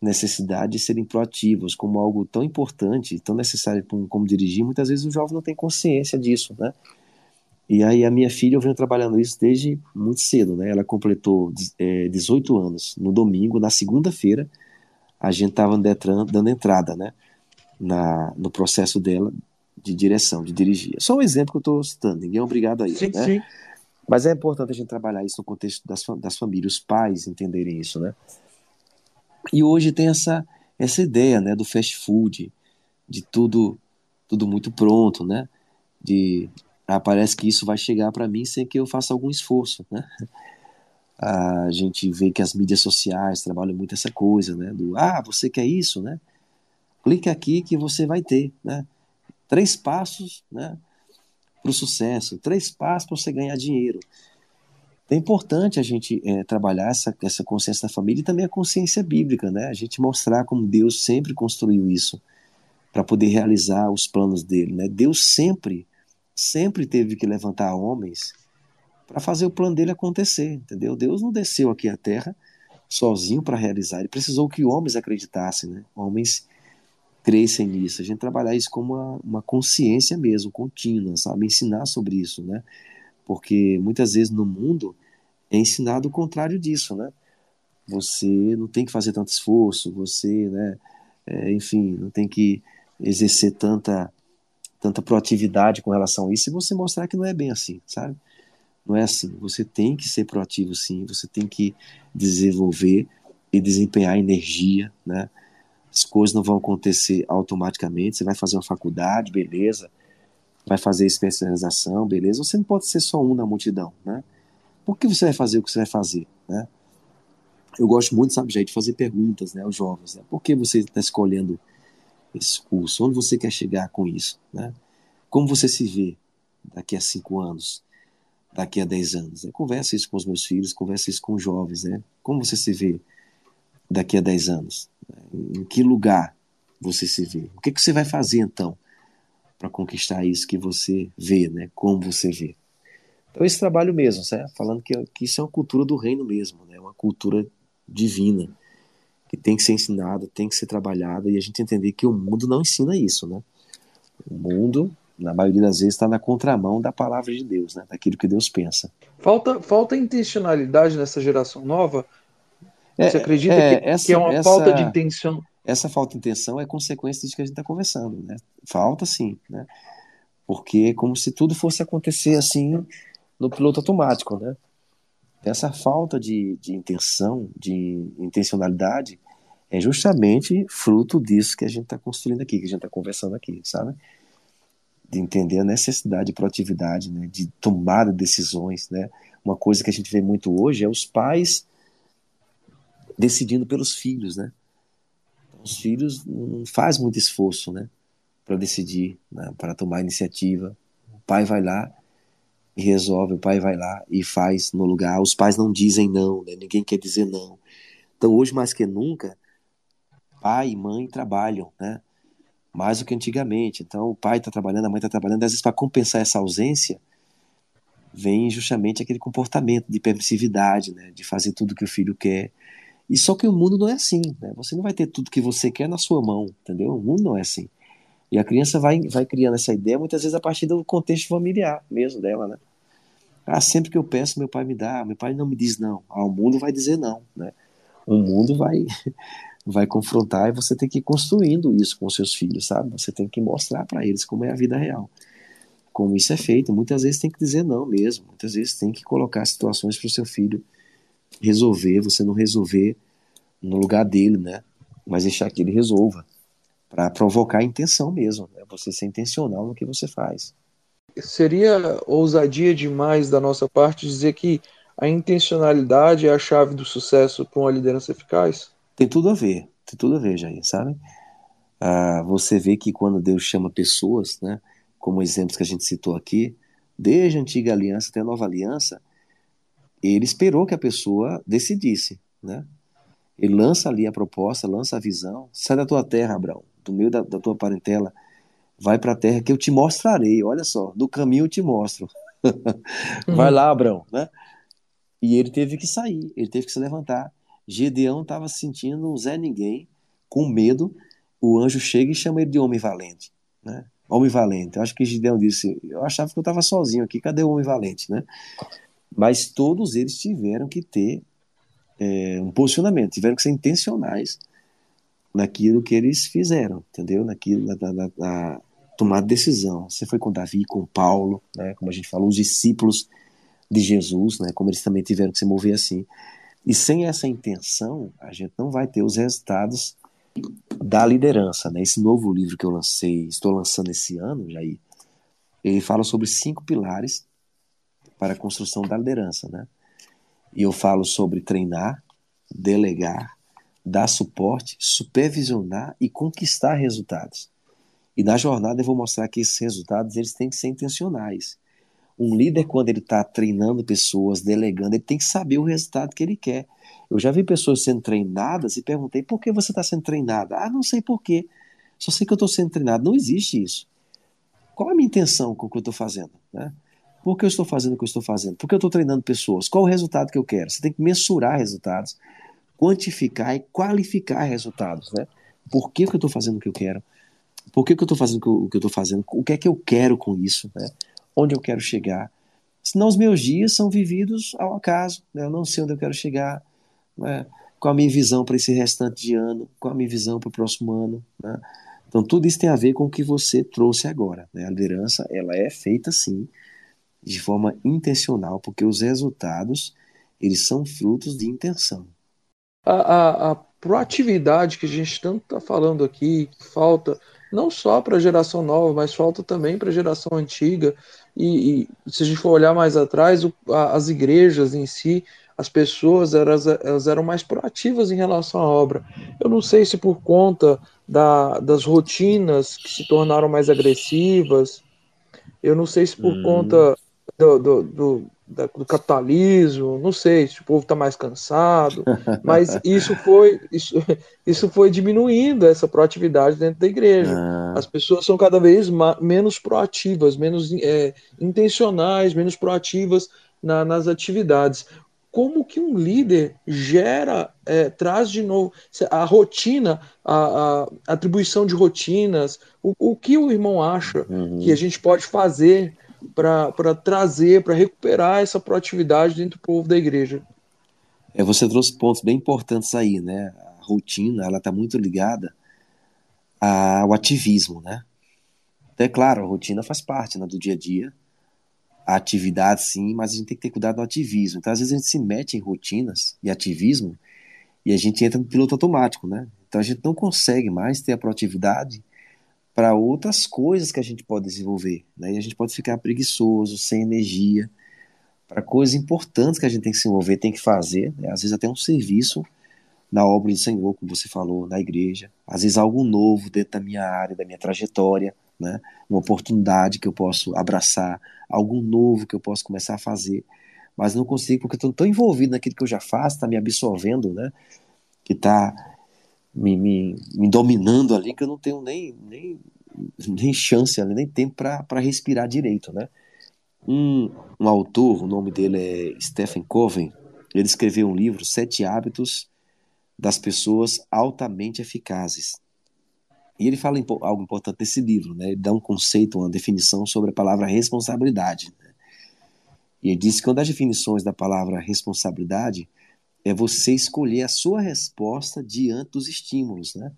[SPEAKER 2] necessidade de serem proativos, como algo tão importante, tão necessário como, como dirigir. Muitas vezes o jovem não tem consciência disso, né? E aí a minha filha, eu venho trabalhando isso desde muito cedo, né? Ela completou é, 18 anos no domingo, na segunda-feira, a gente estava dando entrada, né? Na, no processo dela de direção, de dirigir. É só um exemplo que eu estou citando, ninguém é obrigado a isso. Sim, né? sim. Mas é importante a gente trabalhar isso no contexto das, das famílias, os pais entenderem isso, né? E hoje tem essa, essa ideia, né, do fast food, de tudo tudo muito pronto, né? De ah, parece que isso vai chegar para mim sem que eu faça algum esforço, né? [laughs] A gente vê que as mídias sociais trabalham muito essa coisa, né? Do ah, você quer isso, né? Clique aqui que você vai ter, né? Três passos né, para o sucesso, três passos para você ganhar dinheiro. É importante a gente é, trabalhar essa, essa consciência da família e também a consciência bíblica, né? A gente mostrar como Deus sempre construiu isso para poder realizar os planos dele, né? Deus sempre, sempre teve que levantar homens para fazer o plano dele acontecer, entendeu? Deus não desceu aqui à terra sozinho para realizar. Ele precisou que homens acreditassem, né? Homens crescem nisso. A gente trabalhar isso como uma, uma consciência mesmo, contínua, sabe? Ensinar sobre isso, né? Porque muitas vezes no mundo é ensinado o contrário disso, né? Você não tem que fazer tanto esforço, você, né? É, enfim, não tem que exercer tanta tanta proatividade com relação a isso e você mostrar que não é bem assim, sabe? Não é assim. Você tem que ser proativo, sim. Você tem que desenvolver e desempenhar energia, né? As coisas não vão acontecer automaticamente. Você vai fazer uma faculdade, beleza? Vai fazer especialização, beleza? Você não pode ser só um na multidão, né? Por que você vai fazer o que você vai fazer, né? Eu gosto muito, sabe, gente, de fazer perguntas, né, aos jovens. Né? Por que você está escolhendo esse curso? Onde você quer chegar com isso, né? Como você se vê daqui a cinco anos? daqui a 10 anos? Né? Conversa isso com os meus filhos, conversa isso com os jovens, né? Como você se vê daqui a 10 anos? Em que lugar você se vê? O que, que você vai fazer então para conquistar isso que você vê, né? Como você vê? Então esse trabalho mesmo, certo? falando que, que isso é uma cultura do reino mesmo, né? Uma cultura divina que tem que ser ensinada, tem que ser trabalhada e a gente entender que o mundo não ensina isso, né? O mundo na maioria das vezes está na contramão da palavra de Deus, né? daquilo que Deus pensa.
[SPEAKER 1] Falta, falta intencionalidade nessa geração nova? É, Você acredita é, que, essa, que, é uma essa, falta de intenção?
[SPEAKER 2] Essa falta de intenção é consequência disso que a gente está conversando. Né? Falta sim, né? porque é como se tudo fosse acontecer assim no piloto automático. Né? Essa falta de, de intenção, de intencionalidade, é justamente fruto disso que a gente está construindo aqui, que a gente está conversando aqui, sabe? de entender a necessidade de proatividade, né, de tomar decisões, né? Uma coisa que a gente vê muito hoje é os pais decidindo pelos filhos, né? Os filhos não faz muito esforço, né, para decidir, né, para tomar iniciativa. O pai vai lá e resolve, o pai vai lá e faz no lugar. Os pais não dizem não, né? Ninguém quer dizer não. Então hoje mais que nunca, pai e mãe trabalham, né? mais do que antigamente. Então, o pai está trabalhando, a mãe está trabalhando, às vezes, para compensar essa ausência, vem justamente aquele comportamento de permissividade, né, de fazer tudo que o filho quer. E só que o mundo não é assim, né? Você não vai ter tudo que você quer na sua mão, entendeu? O mundo não é assim. E a criança vai, vai criando essa ideia muitas vezes a partir do contexto familiar mesmo dela, né? Ah, sempre que eu peço, meu pai me dá, meu pai não me diz não. Ah, o mundo vai dizer não, né? O mundo vai [laughs] vai confrontar e você tem que ir construindo isso com seus filhos, sabe? Você tem que mostrar para eles como é a vida real. Como isso é feito. Muitas vezes tem que dizer não mesmo. Muitas vezes tem que colocar situações para o seu filho resolver, você não resolver no lugar dele, né? Mas deixar que ele resolva. Para provocar a intenção mesmo, né? Você ser intencional no que você faz.
[SPEAKER 1] Seria ousadia demais da nossa parte dizer que a intencionalidade é a chave do sucesso para uma liderança eficaz?
[SPEAKER 2] Tem tudo a ver, tem tudo a ver, Jair, sabe? Ah, você vê que quando Deus chama pessoas, né, como exemplos que a gente citou aqui, desde a antiga aliança até a nova aliança, ele esperou que a pessoa decidisse, né? Ele lança ali a proposta, lança a visão, sai da tua terra, Abraão, do meio da, da tua parentela, vai para a terra que eu te mostrarei. Olha só, do caminho eu te mostro. [laughs] vai uhum. lá, Abraão, né? E ele teve que sair, ele teve que se levantar. Gedeão estava se sentindo um Zé Ninguém, com medo. O anjo chega e chama ele de homem valente. Né? Homem valente. Eu acho que Gedeão disse: Eu achava que eu estava sozinho aqui, cadê o homem valente? Né? Mas todos eles tiveram que ter é, um posicionamento, tiveram que ser intencionais naquilo que eles fizeram, entendeu? Naquilo, na, na, na tomar decisão. Você foi com Davi, com Paulo, né? como a gente falou, os discípulos de Jesus, né? como eles também tiveram que se mover assim. E sem essa intenção, a gente não vai ter os resultados da liderança. Né? Esse novo livro que eu lancei, estou lançando esse ano, Jair, ele fala sobre cinco pilares para a construção da liderança. Né? E eu falo sobre treinar, delegar, dar suporte, supervisionar e conquistar resultados. E na jornada eu vou mostrar que esses resultados eles têm que ser intencionais. Um líder, quando ele está treinando pessoas, delegando, ele tem que saber o resultado que ele quer. Eu já vi pessoas sendo treinadas e perguntei por que você está sendo treinada? Ah, não sei por quê. Só sei que eu estou sendo treinado. Não existe isso. Qual a minha intenção com o que eu estou fazendo? Né? Por que eu estou fazendo o que eu estou fazendo? Por que eu estou treinando pessoas? Qual o resultado que eu quero? Você tem que mensurar resultados quantificar e qualificar resultados, né? Por que, que eu estou fazendo o que eu quero? Por que, que eu estou fazendo o que eu estou fazendo? O que é que eu quero com isso, né? Onde eu quero chegar? Senão os meus dias são vividos ao acaso, né? Eu não sei onde eu quero chegar, né? Qual a minha visão para esse restante de ano? Qual a minha visão para o próximo ano, né? Então tudo isso tem a ver com o que você trouxe agora, né? A liderança, ela é feita sim de forma intencional, porque os resultados eles são frutos de intenção.
[SPEAKER 1] A, a, a proatividade que a gente tanto está falando aqui, que falta não só para a geração nova, mas falta também para a geração antiga. E, e, se a gente for olhar mais atrás, o, a, as igrejas em si, as pessoas elas, elas eram mais proativas em relação à obra. Eu não sei se por conta da, das rotinas que se tornaram mais agressivas, eu não sei se por hum. conta do, do, do, do, capitalismo, não sei se o povo está mais cansado, [laughs] mas isso foi, isso, isso foi diminuindo essa proatividade dentro da igreja. Ah. As pessoas são cada vez menos proativas, menos é, intencionais, menos proativas na, nas atividades. Como que um líder gera, é, traz de novo a rotina, a, a atribuição de rotinas, o, o que o irmão acha uhum. que a gente pode fazer para trazer, para recuperar essa proatividade dentro do povo da igreja.
[SPEAKER 2] É, você trouxe pontos bem importantes aí, né? A rotina, ela está muito ligada ao ativismo, né? Então, é claro, a rotina faz parte né, do dia a dia, a atividade sim, mas a gente tem que ter cuidado no ativismo. Então, às vezes a gente se mete em rotinas e ativismo e a gente entra no piloto automático, né? Então a gente não consegue mais ter a proatividade para outras coisas que a gente pode desenvolver. Né? E a gente pode ficar preguiçoso, sem energia, para coisas importantes que a gente tem que se envolver, tem que fazer, né? às vezes até um serviço na obra do Senhor, como você falou, na igreja, às vezes algo novo dentro da minha área, da minha trajetória, né? uma oportunidade que eu posso abraçar, algo novo que eu posso começar a fazer, mas não consigo porque estou tão envolvido naquilo que eu já faço, está me absorvendo, né? que está me, me, me dominando ali que eu não tenho nem, nem, nem chance, nem tempo para respirar direito, né? Um, um autor, o nome dele é Stephen Covey, ele escreveu um livro, Sete Hábitos das Pessoas Altamente Eficazes. E ele fala algo importante nesse livro, né? ele dá um conceito, uma definição sobre a palavra responsabilidade. Né? E ele diz que uma das definições da palavra responsabilidade é você escolher a sua resposta diante dos estímulos, né?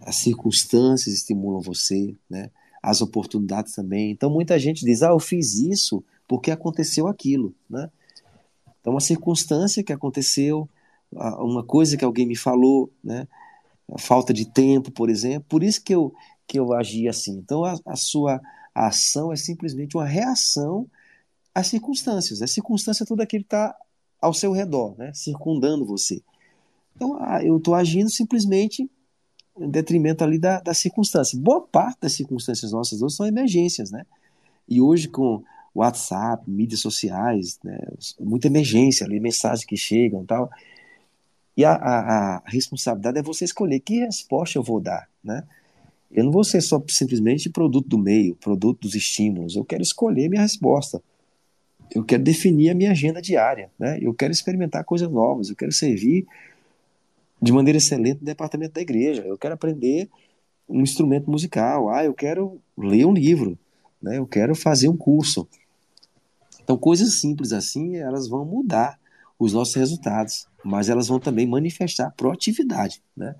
[SPEAKER 2] As circunstâncias estimulam você, né? As oportunidades também. Então muita gente diz: "Ah, eu fiz isso porque aconteceu aquilo", né? Então uma circunstância que aconteceu, uma coisa que alguém me falou, né? A falta de tempo, por exemplo. Por isso que eu que eu agi assim. Então a, a sua ação é simplesmente uma reação às circunstâncias. A circunstância é tudo aquilo que está ao seu redor, né, circundando você. Então, ah, eu estou agindo simplesmente em detrimento ali da, da circunstância. Boa parte das circunstâncias nossas hoje são emergências, né? E hoje com WhatsApp, mídias sociais, né, muita emergência ali, mensagens que chegam tal. E a, a, a, responsabilidade é você escolher que resposta eu vou dar, né? Eu não vou ser só simplesmente produto do meio, produto dos estímulos. Eu quero escolher minha resposta eu quero definir a minha agenda diária, né? Eu quero experimentar coisas novas, eu quero servir de maneira excelente no departamento da igreja, eu quero aprender um instrumento musical, ah, eu quero ler um livro, né? Eu quero fazer um curso. Então, coisas simples assim, elas vão mudar os nossos resultados, mas elas vão também manifestar proatividade, né?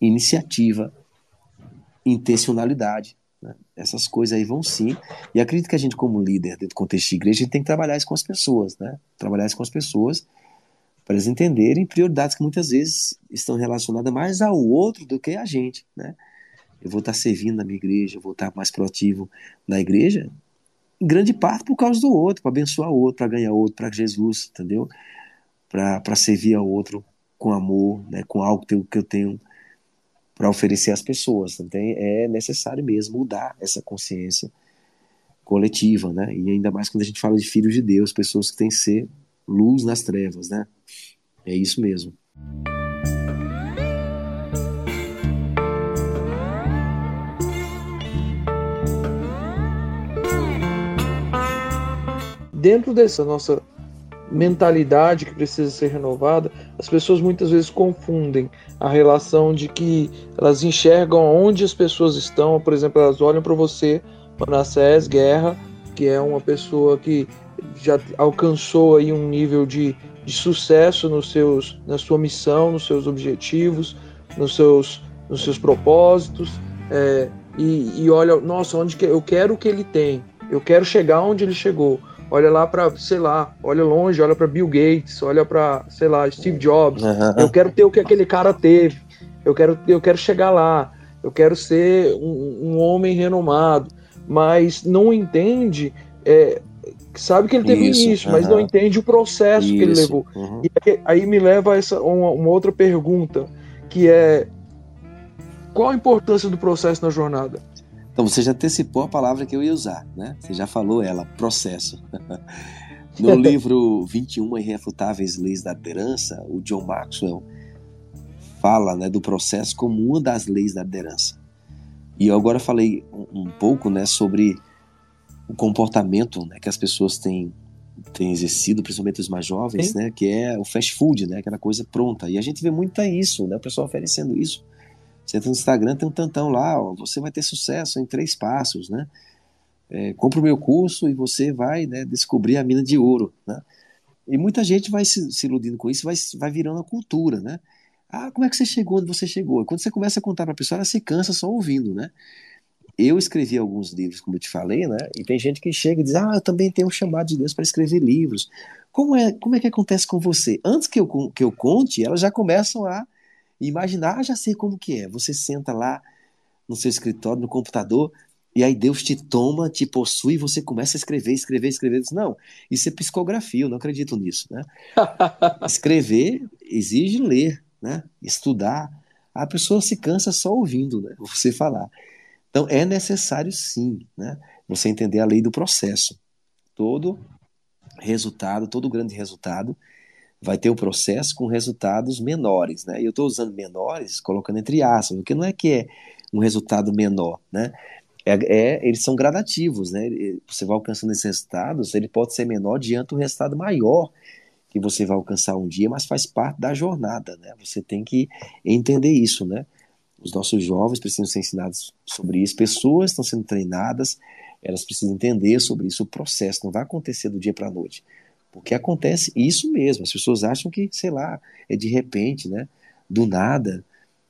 [SPEAKER 2] Iniciativa, intencionalidade, né? Essas coisas aí vão sim. E acredito que a gente, como líder dentro do contexto de igreja, a gente tem que trabalhar isso com as pessoas, né? Trabalhar isso com as pessoas para eles entenderem prioridades que muitas vezes estão relacionadas mais ao outro do que a gente, né? Eu vou estar servindo na minha igreja, eu vou estar mais proativo na igreja, em grande parte por causa do outro, para abençoar o outro, para ganhar outro, para Jesus, entendeu? Para servir ao outro com amor, né? com algo que eu tenho para oferecer às pessoas. Então é necessário mesmo mudar essa consciência coletiva, né? E ainda mais quando a gente fala de filhos de Deus, pessoas que têm que ser luz nas trevas, né? É isso mesmo.
[SPEAKER 1] Dentro dessa nossa mentalidade que precisa ser renovada, as pessoas muitas vezes confundem a relação de que elas enxergam onde as pessoas estão, por exemplo, elas olham para você, Manassés Guerra, que é uma pessoa que já alcançou aí um nível de, de sucesso nos seus, na sua missão, nos seus objetivos, nos seus, nos seus propósitos, é, e, e olha, nossa, onde que eu quero o que ele tem, eu quero chegar onde ele chegou olha lá para, sei lá, olha longe, olha para Bill Gates, olha para, sei lá, Steve Jobs. Uhum. Eu quero ter o que aquele cara teve. Eu quero, eu quero chegar lá. Eu quero ser um, um homem renomado, mas não entende. É, sabe que ele teve Isso, início, uhum. mas não entende o processo Isso, que ele levou. Uhum. E aí, aí, me leva a essa uma, uma outra pergunta, que é qual a importância do processo na jornada?
[SPEAKER 2] Então você já antecipou a palavra que eu ia usar, né? Você já falou ela, processo. [laughs] no livro 21 Irrefutáveis Leis da Liderança, o John Maxwell fala né, do processo como uma das leis da liderança. E eu agora falei um, um pouco né, sobre o comportamento né, que as pessoas têm, têm exercido, principalmente os mais jovens, né, que é o fast food, né, aquela coisa pronta. E a gente vê muito isso, né, o pessoal oferecendo isso você entra no Instagram, tem um tantão lá, ó, você vai ter sucesso em três passos, né? É, compra o meu curso e você vai né, descobrir a mina de ouro, né? E muita gente vai se, se iludindo com isso, vai, vai virando a cultura, né? Ah, como é que você chegou onde você chegou? Quando você começa a contar para a pessoa, ela se cansa só ouvindo, né? Eu escrevi alguns livros, como eu te falei, né? E tem gente que chega e diz: Ah, eu também tenho um chamado de Deus para escrever livros. Como é, como é que acontece com você? Antes que eu, que eu conte, elas já começam a e imaginar, ah, já sei como que é. Você senta lá no seu escritório, no computador, e aí Deus te toma, te possui, e você começa a escrever, escrever, escrever. Diz, não, isso é psicografia, eu não acredito nisso. Né? [laughs] escrever exige ler, né? estudar. A pessoa se cansa só ouvindo né? você falar. Então é necessário sim né? você entender a lei do processo. Todo resultado, todo grande resultado vai ter o processo com resultados menores, né? E eu estou usando menores, colocando entre aspas, porque não é que é um resultado menor, né? É, é, eles são gradativos, né? Você vai alcançando esses resultados, ele pode ser menor diante do resultado maior que você vai alcançar um dia, mas faz parte da jornada, né? Você tem que entender isso, né? Os nossos jovens precisam ser ensinados sobre isso, pessoas estão sendo treinadas, elas precisam entender sobre isso, o processo não vai acontecer do dia para a noite. Porque acontece isso mesmo. As pessoas acham que, sei lá, é de repente, né? Do nada.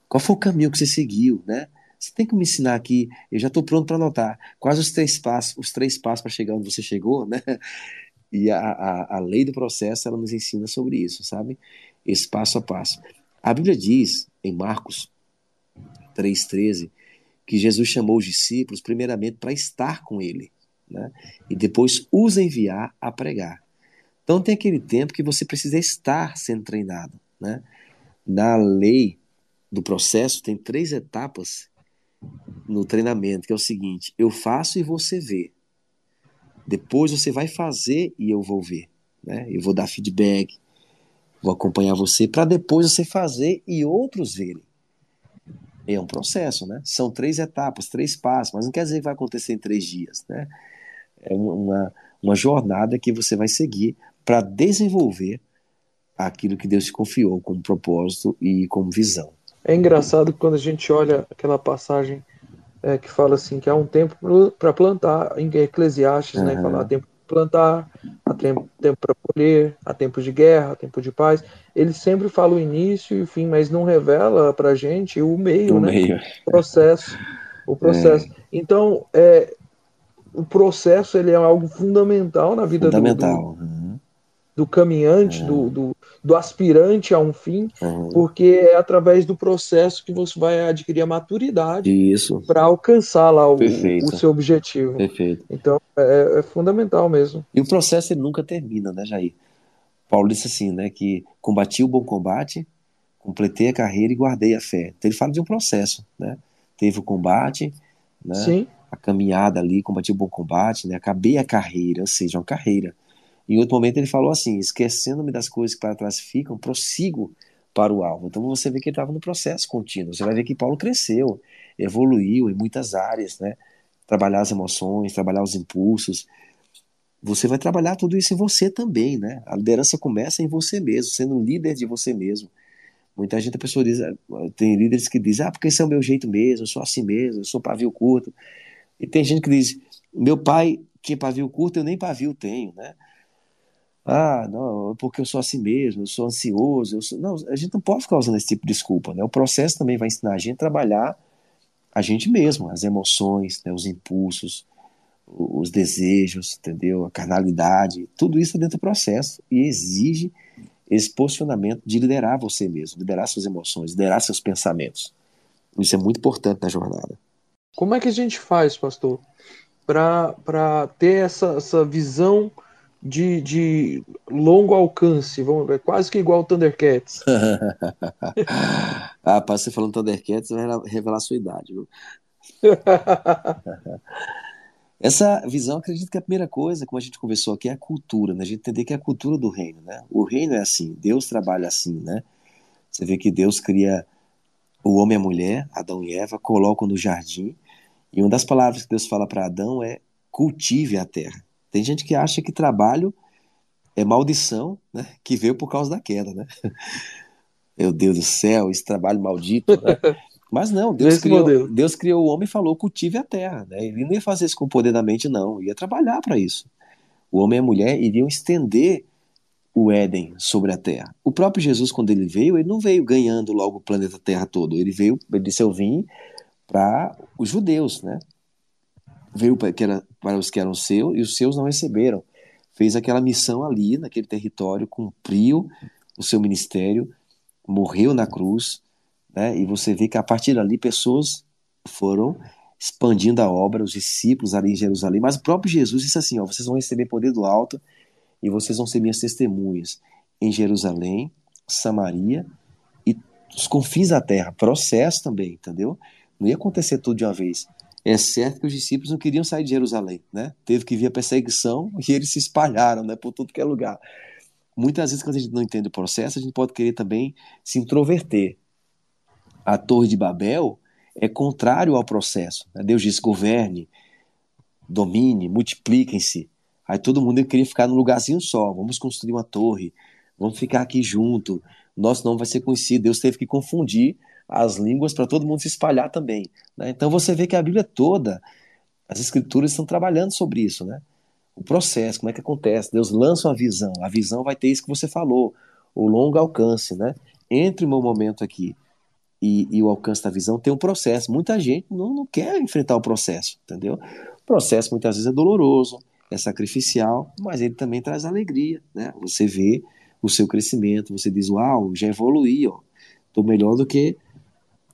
[SPEAKER 2] Qual foi o caminho que você seguiu, né? Você tem que me ensinar aqui. Eu já estou pronto para anotar quais os três passos, os três passos para chegar onde você chegou, né? E a, a, a lei do processo ela nos ensina sobre isso, sabe? Esse passo a passo. A Bíblia diz em Marcos 3,13 que Jesus chamou os discípulos primeiramente para estar com ele, né? E depois os enviar a pregar. Então tem aquele tempo que você precisa estar sendo treinado. Né? Na lei do processo tem três etapas no treinamento, que é o seguinte: eu faço e você vê. Depois você vai fazer e eu vou ver. Né? Eu vou dar feedback, vou acompanhar você para depois você fazer e outros verem. É um processo, né? São três etapas, três passos, mas não quer dizer que vai acontecer em três dias, né? É uma, uma jornada que você vai seguir para desenvolver aquilo que Deus te confiou como propósito e como visão.
[SPEAKER 1] É engraçado quando a gente olha aquela passagem é, que fala assim que há um tempo para plantar, em Eclesiastes, uhum. né, fala há tempo para plantar, há tempo, tempo para colher, há tempo de guerra, há tempo de paz. Ele sempre fala o início e o fim, mas não revela para a gente o meio, o né? Meio. O processo, o processo. É. Então, é, o processo ele é algo fundamental na vida fundamental. do, do, uhum do caminhante, uhum. do, do, do, aspirante a um fim, uhum. porque é através do processo que você vai adquirir a maturidade para alcançar lá o, o, seu objetivo.
[SPEAKER 2] Perfeito.
[SPEAKER 1] Então é, é, fundamental mesmo.
[SPEAKER 2] E o processo ele nunca termina, né, Jair? Paulo disse assim, né, que combati o bom combate, completei a carreira e guardei a fé. Então ele fala de um processo, né? Teve o combate, né?
[SPEAKER 1] Sim.
[SPEAKER 2] A caminhada ali, combati o bom combate, né? Acabei a carreira, ou seja, uma carreira. Em outro momento ele falou assim: esquecendo-me das coisas que para trás ficam, prossigo para o alvo. Então você vê que ele estava no processo contínuo. Você vai ver que Paulo cresceu, evoluiu em muitas áreas, né? Trabalhar as emoções, trabalhar os impulsos. você vai trabalhar tudo isso em você também, né? A liderança começa em você mesmo, sendo líder de você mesmo. Muita gente, a pessoa diz, tem líderes que dizem, ah, porque esse é o meu jeito mesmo, eu sou assim mesmo, eu sou pavio curto. E tem gente que diz, meu pai tinha pavio curto, eu nem pavio tenho, né? Ah, não, porque eu sou assim mesmo, eu sou ansioso, eu sou... Não, a gente não pode ficar usando esse tipo de desculpa, né? O processo também vai ensinar a gente a trabalhar a gente mesmo, as emoções, né, os impulsos, os desejos, entendeu? A carnalidade, tudo isso é dentro do processo e exige esse posicionamento de liderar você mesmo, liderar suas emoções, liderar seus pensamentos. Isso é muito importante na jornada.
[SPEAKER 1] Como é que a gente faz, pastor, para ter essa, essa visão de, de longo alcance? Vamos ver, quase que igual o Thundercats. [laughs]
[SPEAKER 2] ah, você falando Thundercats, vai revelar a sua idade, viu? [laughs] Essa visão, acredito que a primeira coisa, como a gente conversou aqui, é a cultura, né? A gente entender que é a cultura do reino, né? O reino é assim, Deus trabalha assim, né? Você vê que Deus cria o homem e a mulher, Adão e Eva, colocam no jardim, e uma das palavras que Deus fala para Adão é cultive a terra. Tem gente que acha que trabalho é maldição, né? Que veio por causa da queda, né? [laughs] Meu Deus do céu, esse trabalho maldito, né? [laughs] Mas não, Deus criou, Deus criou o homem e falou: cultive a terra. Né? Ele não ia fazer isso com poder da mente, não. Ia trabalhar para isso. O homem e a mulher iriam estender o Éden sobre a terra. O próprio Jesus, quando ele veio, ele não veio ganhando logo o planeta Terra todo. Ele veio, ele disse: Eu vim para os judeus, né? Veio para, para os que eram seus e os seus não receberam. Fez aquela missão ali, naquele território, cumpriu o seu ministério, morreu na cruz né? E você vê que a partir dali pessoas foram expandindo a obra, os discípulos ali em Jerusalém, mas o próprio Jesus disse assim: ó, vocês vão receber poder do alto e vocês vão ser minhas testemunhas em Jerusalém, Samaria e os confins da terra. Processo também, entendeu? Não ia acontecer tudo de uma vez. É certo que os discípulos não queriam sair de Jerusalém, né? Teve que vir a perseguição e eles se espalharam, né, por tudo que é lugar. Muitas vezes, quando a gente não entende o processo, a gente pode querer também se introverter a Torre de Babel é contrário ao processo. Né? Deus diz: governe, domine, multipliquem-se. Aí todo mundo queria ficar num lugarzinho só. Vamos construir uma torre, vamos ficar aqui junto. Nosso nome vai ser conhecido. Deus teve que confundir as línguas para todo mundo se espalhar também. Né? Então você vê que a Bíblia toda, as Escrituras estão trabalhando sobre isso, né? O processo, como é que acontece? Deus lança uma visão. A visão vai ter isso que você falou, o longo alcance, né? Entre o meu momento aqui e, e, o alcance da visão tem um processo. Muita gente não, não quer enfrentar o processo, entendeu? O processo muitas vezes é doloroso, é sacrificial, mas ele também traz alegria, né? Você vê o seu crescimento, você diz, uau, já evoluí, ó, tô melhor do que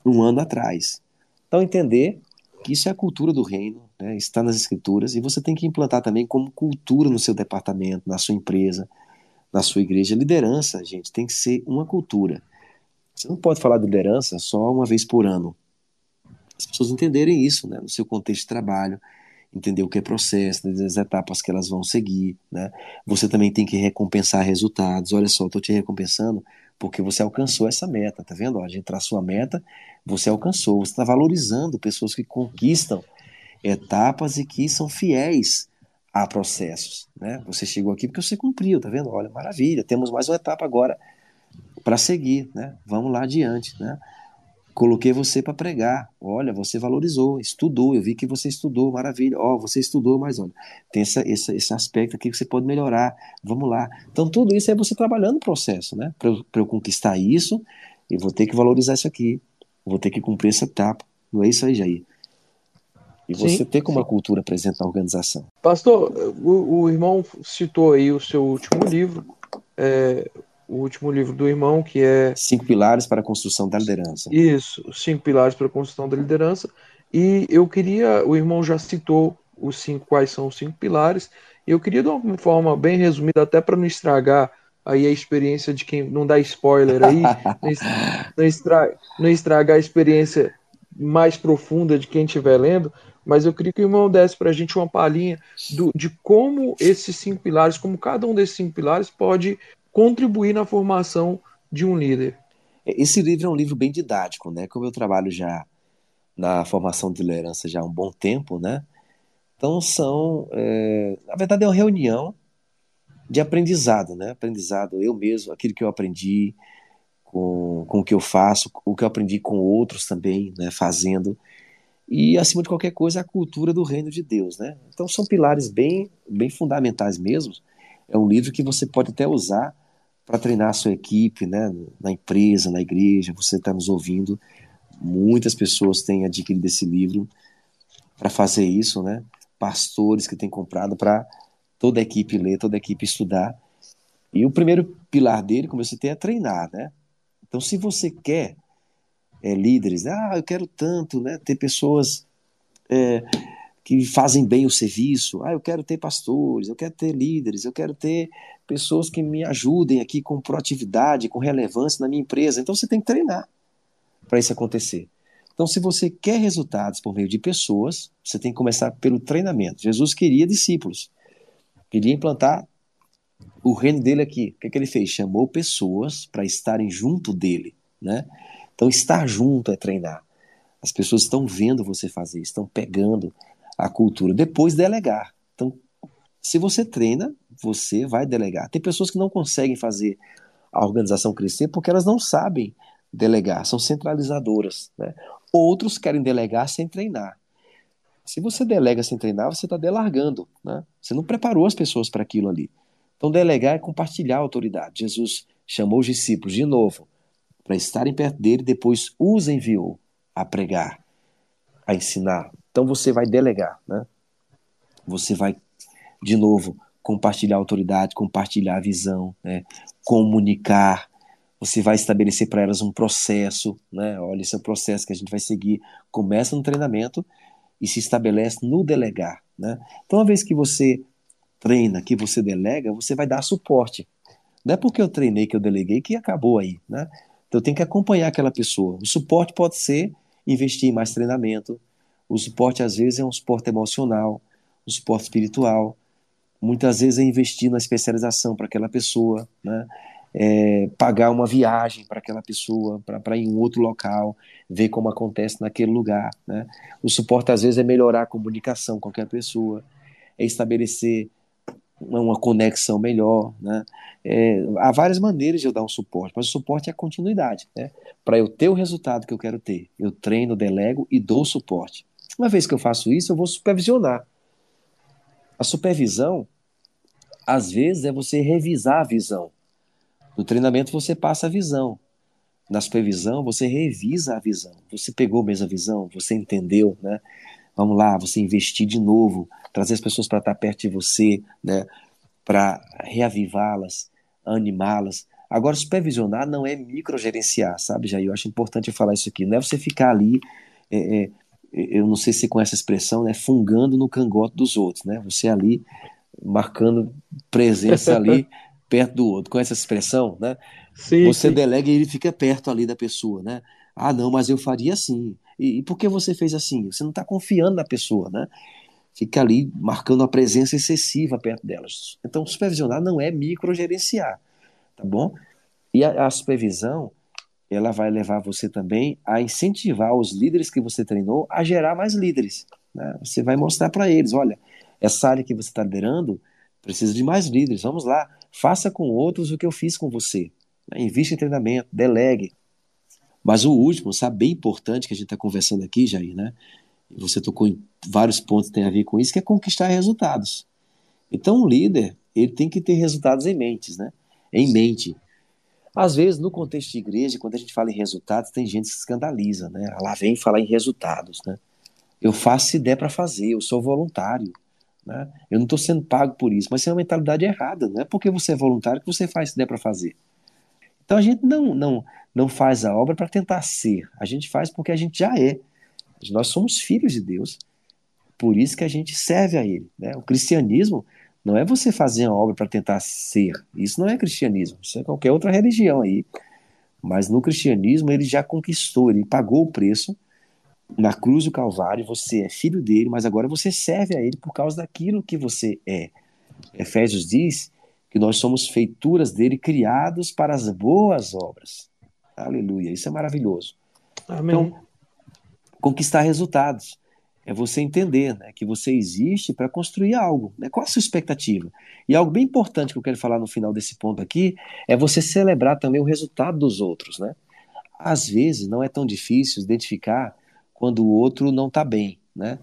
[SPEAKER 2] um ano atrás. Então entender que isso é a cultura do reino, né? está nas escrituras, e você tem que implantar também como cultura no seu departamento, na sua empresa, na sua igreja. Liderança, gente, tem que ser uma cultura. Você não pode falar de liderança só uma vez por ano. As pessoas entenderem isso, né, no seu contexto de trabalho, entender o que é processo, as etapas que elas vão seguir, né? Você também tem que recompensar resultados. Olha só, estou te recompensando porque você alcançou essa meta, tá vendo? a gente traçou a meta, você alcançou. Você está valorizando pessoas que conquistam etapas e que são fiéis a processos, né? Você chegou aqui porque você cumpriu, tá vendo? Olha, maravilha, temos mais uma etapa agora para seguir, né? Vamos lá adiante, né? Coloquei você para pregar. Olha, você valorizou, estudou. Eu vi que você estudou, maravilha. Ó, oh, você estudou, mas olha, tem essa, esse, esse aspecto aqui que você pode melhorar. Vamos lá. Então, tudo isso é você trabalhando o processo, né? Para eu, eu conquistar isso, eu vou ter que valorizar isso aqui. Vou ter que cumprir essa etapa. Não é isso aí, Jair? E você sim, ter como uma cultura presente na organização.
[SPEAKER 1] Pastor, o, o irmão citou aí o seu último livro, é, o último livro do irmão, que é.
[SPEAKER 2] Cinco Pilares para a Construção da Liderança.
[SPEAKER 1] Isso, Cinco Pilares para a Construção da Liderança. E eu queria, o irmão já citou os cinco, quais são os cinco pilares, e eu queria, de uma forma bem resumida, até para não estragar aí a experiência de quem não dá spoiler aí, [laughs] não, estragar, não estragar a experiência mais profunda de quem estiver lendo, mas eu queria que o irmão desse para a gente uma palhinha do, de como esses cinco pilares, como cada um desses cinco pilares pode contribuir na formação de um líder.
[SPEAKER 2] Esse livro é um livro bem didático, né? Como eu trabalho já na formação de liderança já há um bom tempo, né? Então são, é, na verdade é uma reunião de aprendizado, né? Aprendizado eu mesmo, aquilo que eu aprendi com, com o que eu faço, o que eu aprendi com outros também, né? Fazendo e acima de qualquer coisa a cultura do reino de Deus, né? Então são pilares bem, bem fundamentais mesmo. É um livro que você pode até usar para treinar a sua equipe, né? Na empresa, na igreja, você está nos ouvindo. Muitas pessoas têm adquirido esse livro para fazer isso, né? Pastores que têm comprado para toda a equipe ler, toda a equipe estudar. E o primeiro pilar dele, como você tem, é treinar, né? Então, se você quer é, líderes, né? ah, eu quero tanto, né? Ter pessoas é, que fazem bem o serviço, ah, eu quero ter pastores, eu quero ter líderes, eu quero ter pessoas que me ajudem aqui com proatividade, com relevância na minha empresa. Então, você tem que treinar para isso acontecer. Então, se você quer resultados por meio de pessoas, você tem que começar pelo treinamento. Jesus queria discípulos, queria implantar o reino dele aqui. O que, é que ele fez? Chamou pessoas para estarem junto dele, né? Então, estar junto é treinar. As pessoas estão vendo você fazer, estão pegando a cultura. Depois, delegar. Se você treina, você vai delegar. Tem pessoas que não conseguem fazer a organização crescer porque elas não sabem delegar, são centralizadoras. Né? Outros querem delegar sem treinar. Se você delega sem treinar, você está delargando. Né? Você não preparou as pessoas para aquilo ali. Então, delegar é compartilhar a autoridade. Jesus chamou os discípulos de novo para estarem perto dele, depois os enviou a pregar, a ensinar. Então, você vai delegar. Né? Você vai, de novo, compartilhar autoridade, compartilhar a visão, né? comunicar, você vai estabelecer para elas um processo, né? Olha, esse é o processo que a gente vai seguir. Começa no treinamento e se estabelece no delegar, né? Então, uma vez que você treina, que você delega, você vai dar suporte. Não é porque eu treinei que eu deleguei que acabou aí, né? Então, tenho que acompanhar aquela pessoa. O suporte pode ser investir em mais treinamento. O suporte, às vezes, é um suporte emocional, um suporte espiritual. Muitas vezes é investir na especialização para aquela pessoa, né? é, pagar uma viagem para aquela pessoa, para ir em outro local, ver como acontece naquele lugar. Né? O suporte, às vezes, é melhorar a comunicação com aquela pessoa, é estabelecer uma conexão melhor. Né? É, há várias maneiras de eu dar um suporte, mas o suporte é a continuidade. Né? Para eu ter o resultado que eu quero ter, eu treino, delego e dou suporte. Uma vez que eu faço isso, eu vou supervisionar. A supervisão, às vezes, é você revisar a visão. No treinamento você passa a visão. Na supervisão você revisa a visão. Você pegou mesmo a visão, você entendeu, né? Vamos lá, você investir de novo, trazer as pessoas para estar perto de você, né? Para reavivá-las, animá-las. Agora, supervisionar não é microgerenciar, sabe, Jair? Eu acho importante eu falar isso aqui. Não é você ficar ali, é, é, eu não sei se com essa expressão, né? Fungando no cangote dos outros, né? Você ali marcando presença [laughs] ali perto do outro. Com essa expressão, né? Sim, você sim. delega e ele fica perto ali da pessoa, né? Ah, não, mas eu faria assim. E, e por que você fez assim? Você não está confiando na pessoa, né? Fica ali marcando a presença excessiva perto delas. Então, supervisionar não é microgerenciar, tá bom? E a, a supervisão, ela vai levar você também a incentivar os líderes que você treinou a gerar mais líderes. Né? Você vai mostrar para eles, olha, essa área que você está liderando precisa de mais líderes. Vamos lá, Faça com outros o que eu fiz com você. Né? Invista em treinamento, delegue. Mas o último, sabe, bem importante que a gente está conversando aqui, Jair, né? Você tocou em vários pontos que tem a ver com isso, que é conquistar resultados. Então, um líder, ele tem que ter resultados em mente, né? Em mente. Às vezes, no contexto de igreja, quando a gente fala em resultados, tem gente que se escandaliza, né? Lá vem falar em resultados, né? Eu faço se der para fazer, eu sou voluntário. Né? Eu não estou sendo pago por isso, mas isso é uma mentalidade errada. Não é porque você é voluntário que você faz se der para fazer. Então a gente não, não, não faz a obra para tentar ser, a gente faz porque a gente já é. Nós somos filhos de Deus, por isso que a gente serve a Ele. Né? O cristianismo não é você fazer a obra para tentar ser, isso não é cristianismo, isso é qualquer outra religião aí. Mas no cristianismo ele já conquistou, ele pagou o preço na cruz do Calvário, você é filho dele, mas agora você serve a ele por causa daquilo que você é. Efésios diz que nós somos feituras dele, criados para as boas obras. Aleluia, isso é maravilhoso. Amém. Então, conquistar resultados. É você entender né, que você existe para construir algo. Né? Qual a sua expectativa? E algo bem importante que eu quero falar no final desse ponto aqui é você celebrar também o resultado dos outros. Né? Às vezes não é tão difícil identificar quando o outro não está bem, né?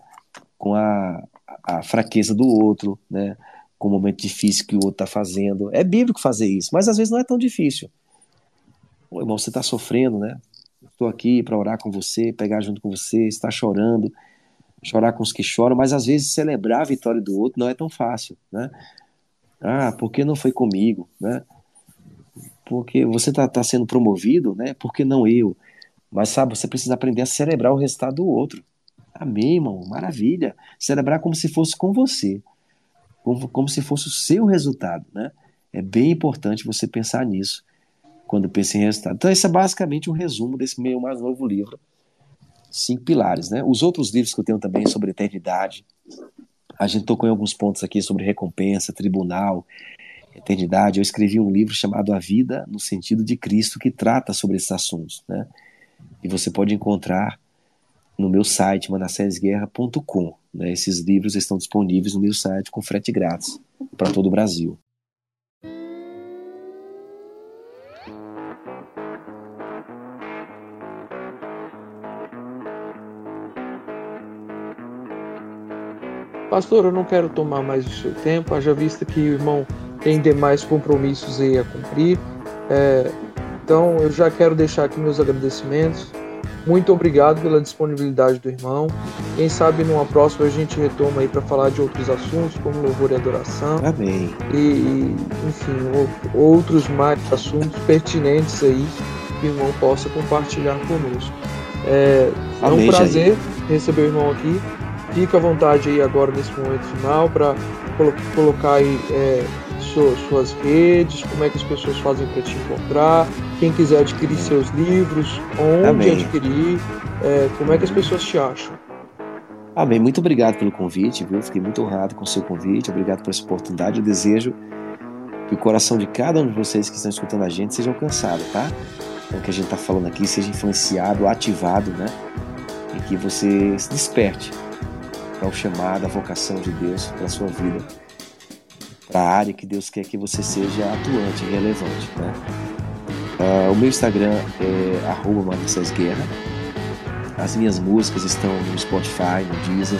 [SPEAKER 2] com a, a fraqueza do outro, né? com o momento difícil que o outro está fazendo. É bíblico fazer isso, mas às vezes não é tão difícil. Ô, irmão, você está sofrendo, né? Estou aqui para orar com você, pegar junto com você, está chorando chorar com os que choram, mas às vezes celebrar a vitória do outro não é tão fácil, né? Ah, porque não foi comigo, né? Porque você está tá sendo promovido, né? Porque não eu? Mas sabe, você precisa aprender a celebrar o resultado do outro. Amém, irmão, maravilha. Celebrar como se fosse com você, como, como se fosse o seu resultado, né? É bem importante você pensar nisso quando pensa em resultado. Então, esse é basicamente um resumo desse meu mais novo livro, cinco pilares, né? Os outros livros que eu tenho também sobre eternidade, a gente tocou em alguns pontos aqui sobre recompensa, tribunal, eternidade. Eu escrevi um livro chamado A Vida no Sentido de Cristo que trata sobre esses assuntos, né? E você pode encontrar no meu site manassesguerra.com. Né? Esses livros estão disponíveis no meu site com frete grátis para todo o Brasil.
[SPEAKER 1] Pastor, eu não quero tomar mais o seu tempo, haja vista que o irmão tem demais compromissos aí a cumprir. É, então eu já quero deixar aqui meus agradecimentos. Muito obrigado pela disponibilidade do irmão. Quem sabe numa próxima a gente retoma aí para falar de outros assuntos, como louvor e adoração.
[SPEAKER 2] Amém.
[SPEAKER 1] E, enfim, outros mais assuntos pertinentes aí que o irmão possa compartilhar conosco. É, é um prazer Jair. receber o irmão aqui. Fica à vontade aí agora nesse momento final para colocar aí é, suas redes, como é que as pessoas fazem para te encontrar, quem quiser adquirir seus livros, onde Amém. adquirir, é, como é que as pessoas te acham.
[SPEAKER 2] Amém. Muito obrigado pelo convite, viu? Fiquei muito honrado com o seu convite. Obrigado por essa oportunidade. Eu desejo que o coração de cada um de vocês que estão escutando a gente seja alcançado, tá? Então, o que a gente está falando aqui seja influenciado, ativado, né? E que você se desperte para o chamado, a vocação de Deus para a sua vida, para a área que Deus quer que você seja atuante relevante. Né? Uh, o meu Instagram é arroba Guerra. As minhas músicas estão no Spotify, no Deezer,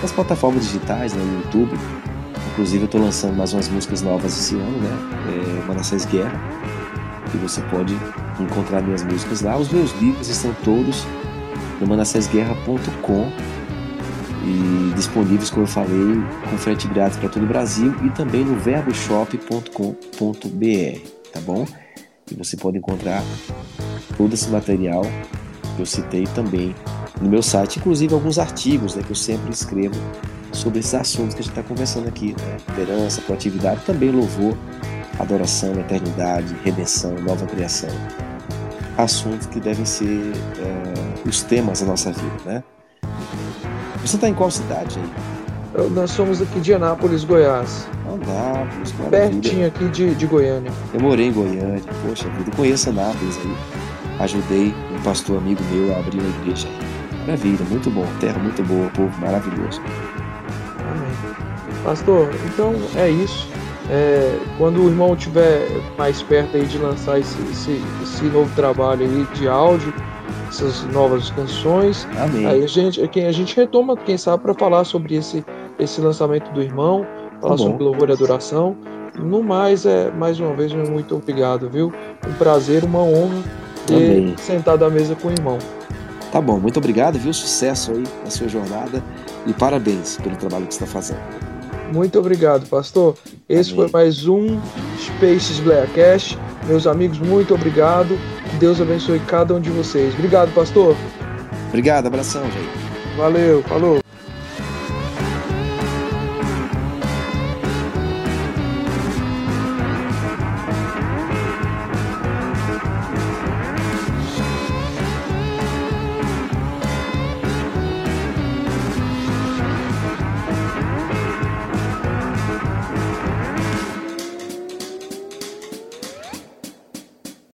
[SPEAKER 2] nas plataformas digitais, né, no YouTube. Inclusive eu estou lançando mais umas músicas novas esse ano, né? É Manassés Guerra. E você pode encontrar minhas músicas lá. Os meus livros estão todos no manassesguerra.com e disponíveis, como eu falei, com frete grátis para todo o Brasil e também no verboshop.com.br, tá bom? E você pode encontrar todo esse material que eu citei também no meu site, inclusive alguns artigos né, que eu sempre escrevo sobre esses assuntos que a gente está conversando aqui, né? Liderança, proatividade, também louvor, adoração, eternidade, redenção, nova criação. Assuntos que devem ser é, os temas da nossa vida, né? Você está em qual cidade aí?
[SPEAKER 1] nós somos aqui de Anápolis, Goiás.
[SPEAKER 2] Anápolis, maravilha.
[SPEAKER 1] Pertinho aqui de, de Goiânia.
[SPEAKER 2] Eu morei em Goiânia, poxa vida, conheço Anápolis aí. Ajudei um pastor amigo meu a abrir uma igreja aí. Maravilha, muito bom, terra muito boa, povo maravilhoso.
[SPEAKER 1] Amém. Pastor, então é isso. É, quando o irmão estiver mais perto aí de lançar esse, esse, esse novo trabalho aí de áudio, essas novas canções.
[SPEAKER 2] Amém.
[SPEAKER 1] Aí a gente, a gente retoma, quem sabe, para falar sobre esse, esse lançamento do irmão, falar tá sobre louvor e adoração. No mais, é mais uma vez, muito obrigado, viu? Um prazer, uma honra ter Amém. sentado à mesa com o irmão.
[SPEAKER 2] Tá bom, muito obrigado, viu? Sucesso aí na sua jornada e parabéns pelo trabalho que você está fazendo.
[SPEAKER 1] Muito obrigado, pastor. Esse Amém. foi mais um Spaces Blaircast. Meus amigos, muito obrigado. Deus abençoe cada um de vocês. Obrigado, pastor.
[SPEAKER 2] Obrigado, abração, gente.
[SPEAKER 1] Valeu, falou.